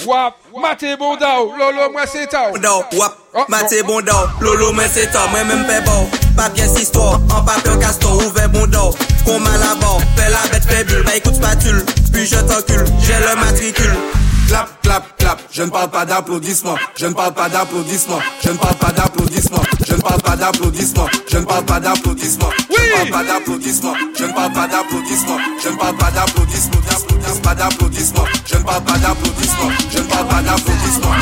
Wap, maté bon dao, lolo moi c'est tao.
Wap,
Oh,
maté bon do Lolo men se ta, mwen men pe bo Pa piye si histoire, an papier en castor Ouve bon do, kon mal à bord Fais la bête, fais bulle, bah écoute spatule Puis je t'encule, j'ai le matricule
Clap, clap, clap. Je ne parle pas d'applaudissements. Je ne parle pas d'applaudissements. Je ne parle pas d'applaudissements. Je ne parle pas d'applaudissements. Je ne parle pas d'applaudissements. Je ne parle pas d'applaudissements. Je ne parle pas d'applaudissements. Je ne parle pas d'applaudissements. Pas d'applaudissements. Je ne parle pas d'applaudissements. Je ne parle pas d'applaudissements.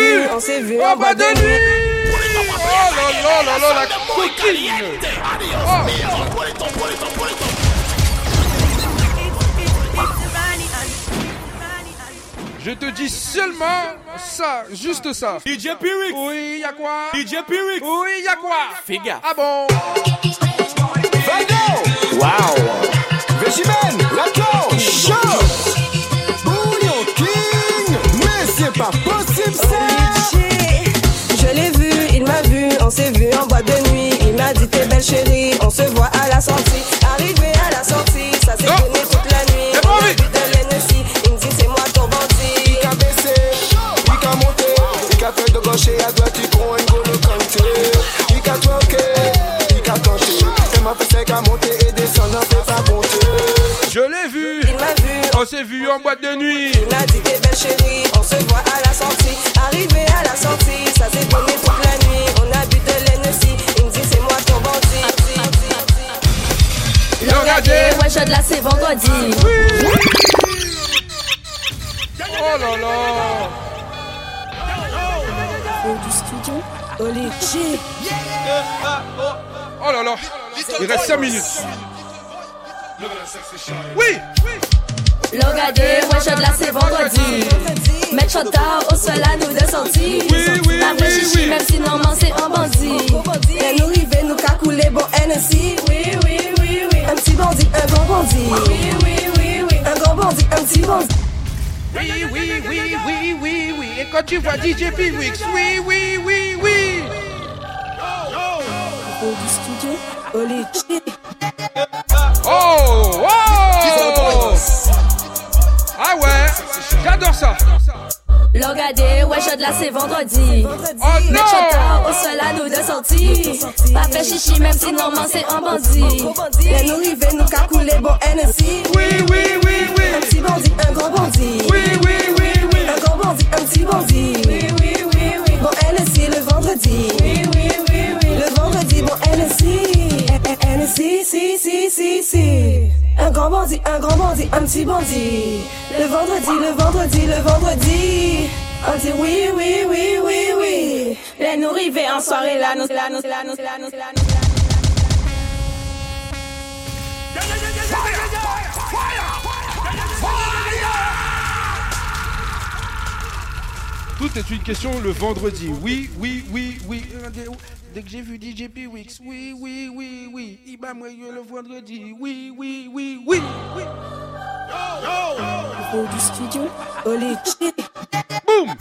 Vu, on s'est vu
en bas de nuit Oh là là là là, la coquine Je te dis seulement ça, juste ça.
DJ Piwix.
Oui, y'a quoi?
DJ Piwix.
Oui, y'a quoi?
Figa.
Ah bon?
Wow! Végimène, Lacan, chaud! Pas possible ça!
Je l'ai vu, il m'a vu, on s'est vu en boîte de nuit. Il m'a dit t'es belle chérie, on se voit à la sortie. Arrivé à la sortie, ça s'est donné toute la nuit. L'Hennessy, il me dit c'est moi ton bandit.
Il a baissé, il a monté, il a fait de gauche et à droite, il prend un golo canté. Il a tronqué, il a. C'est ma fessée qui a monté et descendu, on fait pas.
Je l'ai vu s'est vu en boîte de nuit.
Il m'a dit t'es belle chérie, on se voit à la sortie. Arrivé à la sortie, ça s'est donné toute la nuit. On a bu de il me dit c'est moi ton bandit.
Regardez, ouais, je de là, c'est vendredi.
Oh là là.
du studio, Oli G.
Oh là là. Il reste 5 minutes. Oui.
Regardez, ouais, je de là, c'est vendredi. Mettre tard au sol à nous de sortie.
Oui, oui,
Pas vrai
oui,
chichi,
oui.
même si normalement c'est un bandit.
Et nous river, nous qu'a coulé bon Hennessy. Oui, oui, oui, oui. Un petit bandit, un grand bandit. Oui, oui, oui, oui. Un grand bandit, un petit bandit.
Oui, oui, oui, oui, oui, oui. Et quand tu vois DJ P-Wix, oui, oui, oui, oui.
Au du studio, Oli.
Oh, oh. Ah ouais, j'adore ça.
Regardez, ouais, je de là, c'est vendredi.
Oh
tard au sol à nous de sortie. Pas fait chichi, même si normalement c'est un bandit.
Et nous river, nous qu'a coulé bon Hennessy.
Oui, oui, oui, oui.
Un petit bandit, un grand bandit.
Oui, oui, oui, oui.
Un grand bandit, un petit bandit. Oui, oui, oui, oui. Bon Hennessy le vendredi. Oui, oui, oui, oui. Le vendredi, bon Hennessy. Hennessy, si, si, si, si. Un grand bandit, un grand bandit, un petit bandit. Le vendredi, le vendredi, le vendredi. On dit oui, oui, oui, oui, oui.
Les nous river en soirée, là, nous, là, nous, là, nous, là, nous, là, nous.
Tout est une question le vendredi. Oui, oui, oui, oui. Dès que j'ai vu DJ P-Wix, oui, oui, oui, oui. Il m'a moyen le vendredi. Oui, oui, oui, oui. oui.
Au du studio, Oli G.
Boum!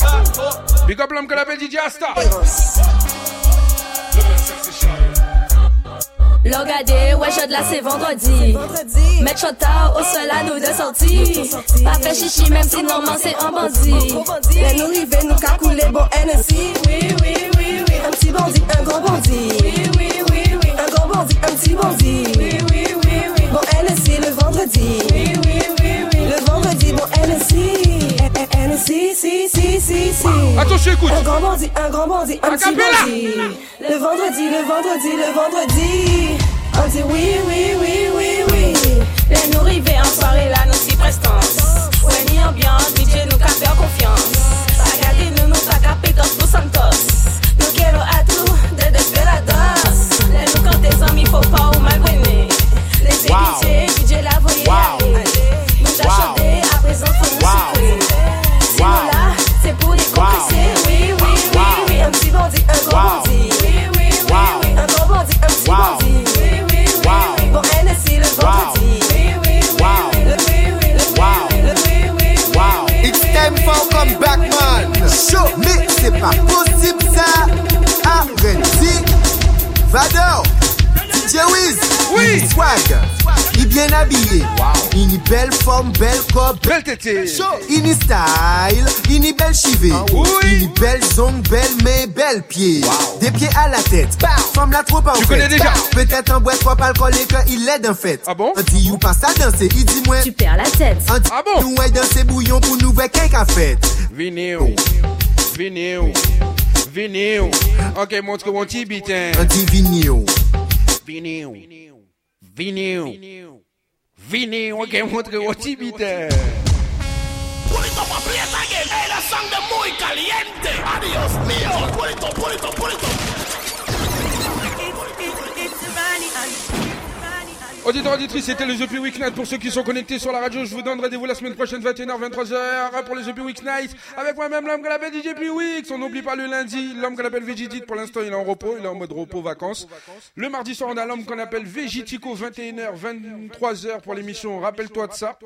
Big up l'homme qu'on appelle DJ Asta.
Regardez, ouais, je de là, c'est vendredi. Mettre shot tard au sol à nous de sortie. Pas fait chichi, même si normalement c'est un bandit.
Et nous river, nous qu'a coulé bon Hennessy. Oui, oui, oui, oui. Un petit bandit, un grand bandit. Oui, oui, oui, oui. Un grand bandit, un petit bandit. Oui, oui, oui, oui. Bon le vendredi. Oui, oui, oui, oui. Le vendredi, bon Hennessy. Hennessy, si, si, si, si.
Attention, écoute.
Un grand bandit, un grand bandit, un petit bandit. Le vendredi, le vendredi, le vendredi. On dit oui, oui, oui, oui, oui.
Les nous river en soirée, là, nous si prestance. Ouais, ni ambiance, DJ nous qu'a faire confiance. Regardez, nous, nous qu'a capé dans tous Santos.
Wow.
Chou, me se pa posib sa Arendi Vado DJ Wiz.
Oui.
Swag. Il est bien habillé. Il est belle forme, belle corps,
belle tétée.
Il est style. Il est belle chivée. Il est belle zone, belle main, belle pied. Des pieds à la tête. Femme la trop en
Tu
fait.
connais déjà.
Peut-être un bois trop alcoolique quand il l'aide en fait.
Ah bon?
On dit you passe à danser. Il dit moi.
Tu perds la tête.
On dit
Ah bon?
nous ouais danser bouillon pour nous voir quelqu'un fait.
Vinil. Vinil. Vinil. Ok, montre mon petit bitin.
On dit vinil.
Vinil. Vinil. Vinil. Ok, montre mon petit bitin.
Pull it up and play it again. Hey, that song de muy caliente. Adios mío. Pull it up,
Auditeurs, auditrices, c'était le The P Week Night. Pour ceux qui sont connectés sur la radio, je vous donne rendez-vous la semaine prochaine, 21h, 23h, pour le The P Week Night. Avec moi-même, l'homme qu'on appelle DJ Weeks. On n'oublie pas le lundi, l'homme qu'on appelle Végidit. Pour l'instant, il est en repos, il est en mode repos, vacances. Le mardi soir, on a l'homme qu'on appelle Végitico, 21h, 23h pour l'émission. Rappelle-toi de ça.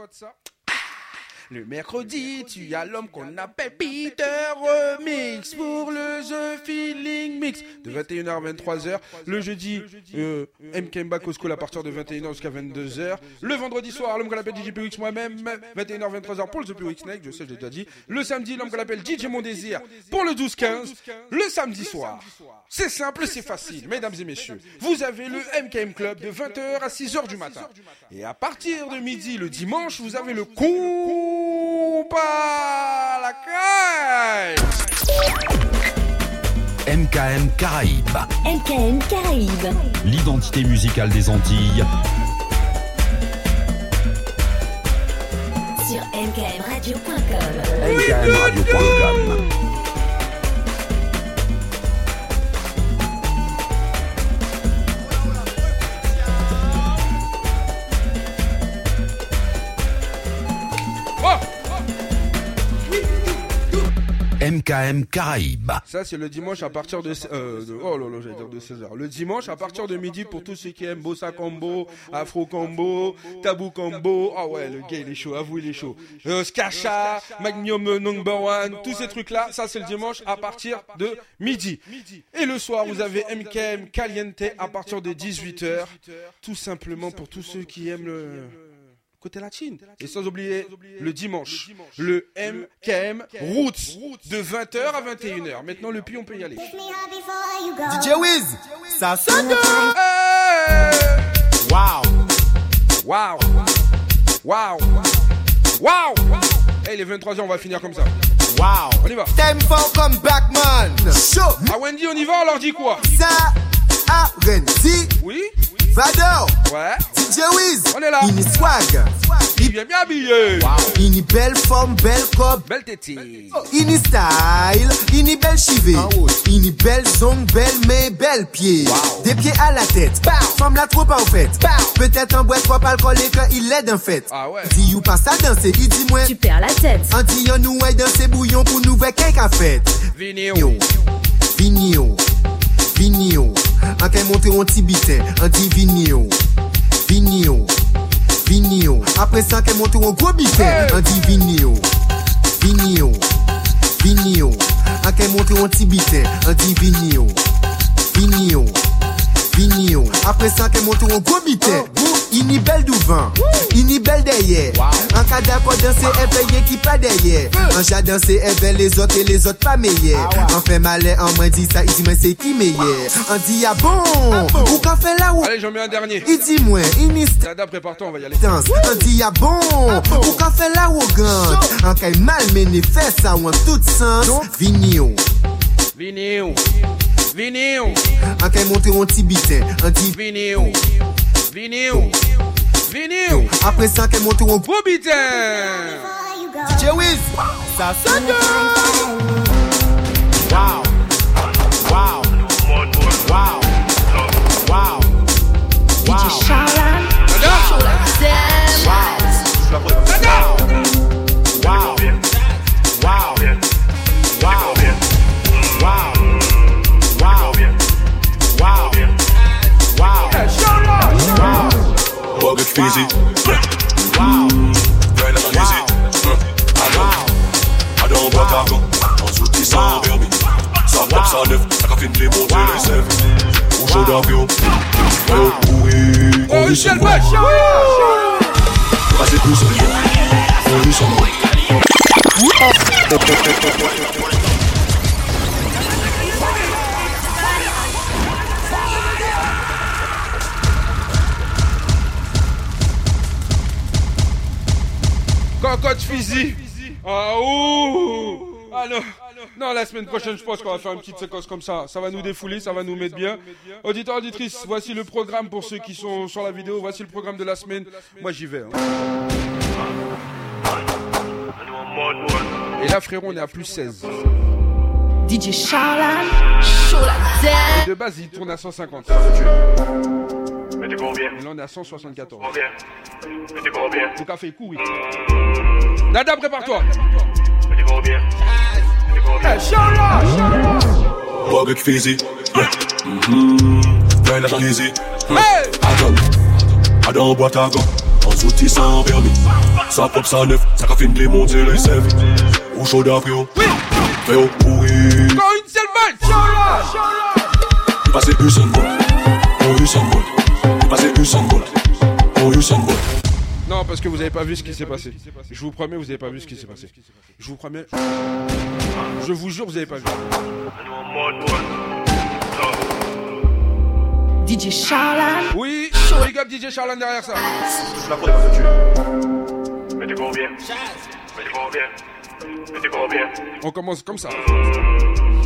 Le mercredi, tu as l'homme qu'on appelle Peter Remix pour le The Feeling Mix de 21h à 23h. Le jeudi, euh, MK Back au school à partir de 21h jusqu'à 22h. Le vendredi soir, l'homme qu'on appelle DJ PX moi-même, 21h, 23h pour le The PX Snake, je sais, j'ai déjà dit. Le samedi, l'homme qu'on appelle DJ Mon Désir pour le 12-15. Le samedi soir. C'est simple, c'est facile, mesdames et messieurs. Vous avez le MKM Club de 20h à 6h du matin. Et à partir de midi le dimanche, vous avez le à la caille.
MKM Caraïbes,
MKM Caraïbes.
l'identité musicale des Antilles.
Sur mkmradio.com.
MKMradio.com. MKM Caraïbes.
Ça, c'est le dimanche à partir de, euh, oh là j'allais dire de 16h. Le dimanche à partir de midi pour tous ceux qui aiment Bossa Combo, Afro Combo, Tabou Combo. Ah ouais, le gars, il est chaud, avoue, il est chaud. Euh, Skasha, Magnum Number One, tous ces trucs-là, ça, c'est le dimanche à partir de midi. Et le soir, vous avez MKM Caliente à partir de 18h. Tout simplement pour tous ceux qui aiment le côté latine. Et sans oublier le dimanche, le MKM Roots de 20h à 21h. Maintenant, le pi, on peut y aller.
DJ Wiz, ça sonne
Wow. Wow. Wow. Wow. Hey, les 23h, on va finir comme ça.
Wow.
On y va.
Time for comeback, man. Show.
À Wendy, on y va, on leur dit quoi?
Ça, a, Renzi.
Oui?
Vador.
Ouais.
DJ Wiz.
On est là.
Ini swag.
Il vient bien habillé.
Ini belle forme, belle cop.
Belle tétine.
Ini style, ini belle chivée. Ini belle zone, belle main, belle pied. Des pieds à la tête. Femme la trop en fait. Peut-être en boîte trop alcoolique quand il est en fait.
Ah ouais.
Dis you passe à danser, il dit moi.
Tu perds la tête.
Anti yon nous ouais danser bouillon pour nous voir quelqu'un fait.
Vignéo.
Vignéo. Vignéo. En qu'elle monte un petit bitin, on dit vignéo. Vignéo. Vignéo. Après ça, qu'elle monte un gros bitin, on dit vignéo. Vignéo. Vignéo. En qu'elle monte un petit bitin, on dit vignéo. Vignéo. Vignéo. Après ça, qu'elle monte un gros bitin. Ini belle devant, ini belle derrière. En cas d'accord danser, elle paye qui pas derrière. En chat danser, elle fait les autres et les autres pas meilleurs. En fait malin, en moi dit ça, il dit moi c'est qui meilleur? On dit ah bon, ou quand fait là où?
Allez, j'en mets un dernier.
Il dit moi, ini
Dada, prépare-toi, on va y aller.
danse. On dit ah bon, ou quand fait là où gante. En cas mal mené, fait ça ou en tout sens. Vignéo.
Vignéo. Vignéo.
En cas monter un petit bitin, on dit
Vignéo. Vignéo. Vignéo.
Après ça, qu'elle monte un
gros bitin.
DJ Wiz, ça sonne. Wow. Wow. Wow. Wow.
DJ Charlan.
Wow.
Bug it fizzy.
Wow.
Grind up and easy. I don't, I don't bois ta go. En dessous de 100 vermis. Ça tape, ça neuf. Ça qu'a fini de monter les sèves. Au chaud d'avion. Oh, oui.
Oh, Michel Bach.
Passez tous sur le jeu. On lui sur moi.
Cocotte physique. Ah ouh. Ah non. Non, la semaine prochaine, je pense qu'on va faire une petite séquence comme ça. Ça va nous défouler, ça va nous mettre bien. Auditeurs, auditrices, voici le programme pour ceux qui sont sur la vidéo. Voici le programme de la semaine. Moi, j'y vais. hein. Et là, frérot, on est à plus 16.
DJ Charlan.
De base, il tourne à 150.
Mettez combien
Et là, on est à 174.
Combien combien
café couille. Nada, prépare-toi.
Combien Mettez combien
Bug and easy.
Hey.
I don't, I don't bois ta go.
En outil sans permis. Ça pop ça neuf, ça de monter les sèves Ou chaud d'après oh. Fais oh pourri.
Encore une seule balle
Il Bolt Oh Usain Bolt Il passé Usain Bolt Oh Usain Bolt
Non, parce que vous avez pas vu ce qui s'est passé. Je vous promets, vous avez pas vu ce qui s'est passé. Je vous promets. Je vous jure, vous avez pas vu.
DJ Charlan.
Oui, big up DJ Charlan derrière ça.
La prod va te tuer
Mettez combien Mettez combien Mettez combien
On commence comme ça.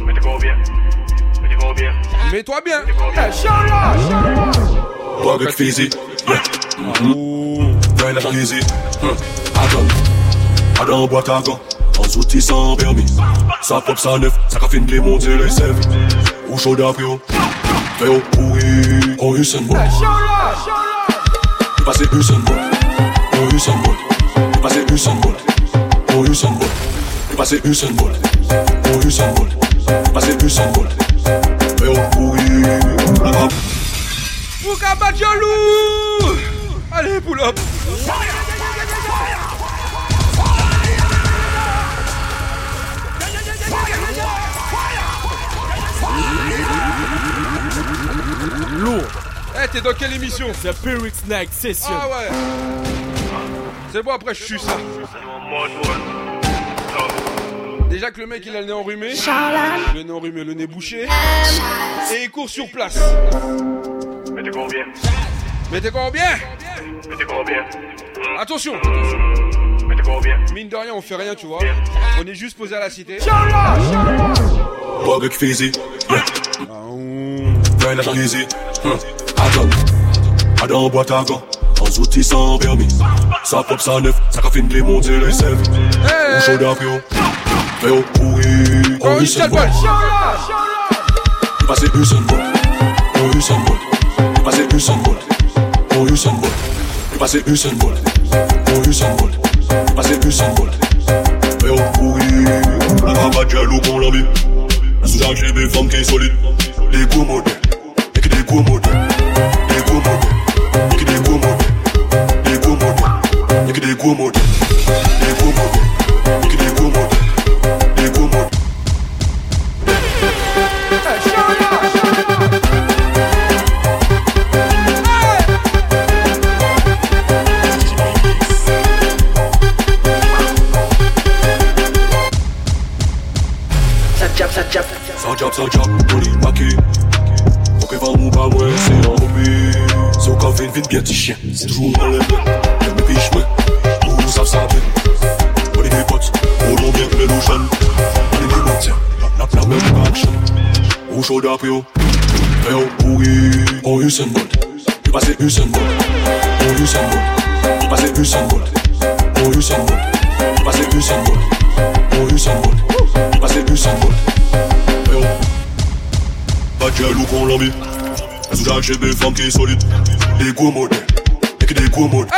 Mettez combien Mettez combien
Mets-toi bien.
Toi avec physique Yeah Mhm. Fais la easy Hum. Attends Attends boîte à gants En outil sans permis. Ça pop ça neuf Ça qu'a fini de monter les sèves Ou chaud Fais oh pourri Oh Usain Bolt. Passé Usain Bolt. Oh Usain Bolt. Passé Usain Bolt. Oh Usain Bolt. Passé Usain Bolt. Oh Usain Bolt. Passé Usain Bolt. Oh pourri
Fouka Badjalou Allez, pull up.
Lourd.
Eh, t'es dans quelle émission?
The Pyrrhic Night Session.
Ah ouais. C'est bon, après, je suis ça. Déjà que le mec il a le nez enrhumé, le nez enrhumé, le nez bouché, et il court sur place.
Mettez combien
Mettez combien
Mettez combien
Attention.
Mettez combien
Mine de rien, on fait rien, tu vois. On est juste posé à la cité.
Avec physique Yeah Fais la easy Hum. Attends. Attends boîte à gants. En outil sans permis. Ça pop ça neuf. Ça qu'a fini de monter les sèves Ou chaud oh Fais oh pourri. Oh Usain Bolt Il passé Usain Bolt Oh Usain Bolt Il passé Usain Bolt. Oh Usain passé Usain Bolt. Oh Usain passé Usain Bolt. Fais oh pourri La rabat jaloux l'a j'ai des femmes qui sont solides. Les gros modèles. Et des gros modèles. Des gros modèles. Et des modèles On est maqué Ok, va ou pas, ouais, c'est un hobby. C'est au café, vite bien, petit chien C'est toujours mal élevé J'aime mes fiches, ouais Nous savent ça, On est des potes, on l'on bien que les loups jeunes On est des bons, tiens La passé Usain Bolt. Oh, Usain Bolt Il passé Usain Bolt jaloux qu'on l'a mis Sous j'ai des femmes qui sont solides Des gros modèles Et que des gros modèles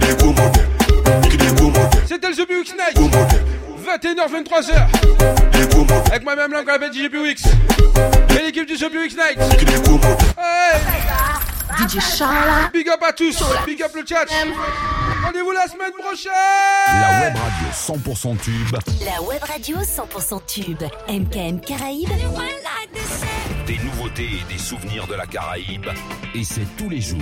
Des gros modèles Et que des gros modèles
C'était le Night. 21h, 23h. Avec moi-même, Wix. Et l'équipe du The Wix Night. Hey.
DJ Charla.
Big up à tous. Big up le chat. Rendez-vous la semaine prochaine.
La web radio 100% tube.
La web radio 100% tube. MKM Caraïbes.
Des nouveautés et des souvenirs de la Caraïbe. Et c'est tous les jours.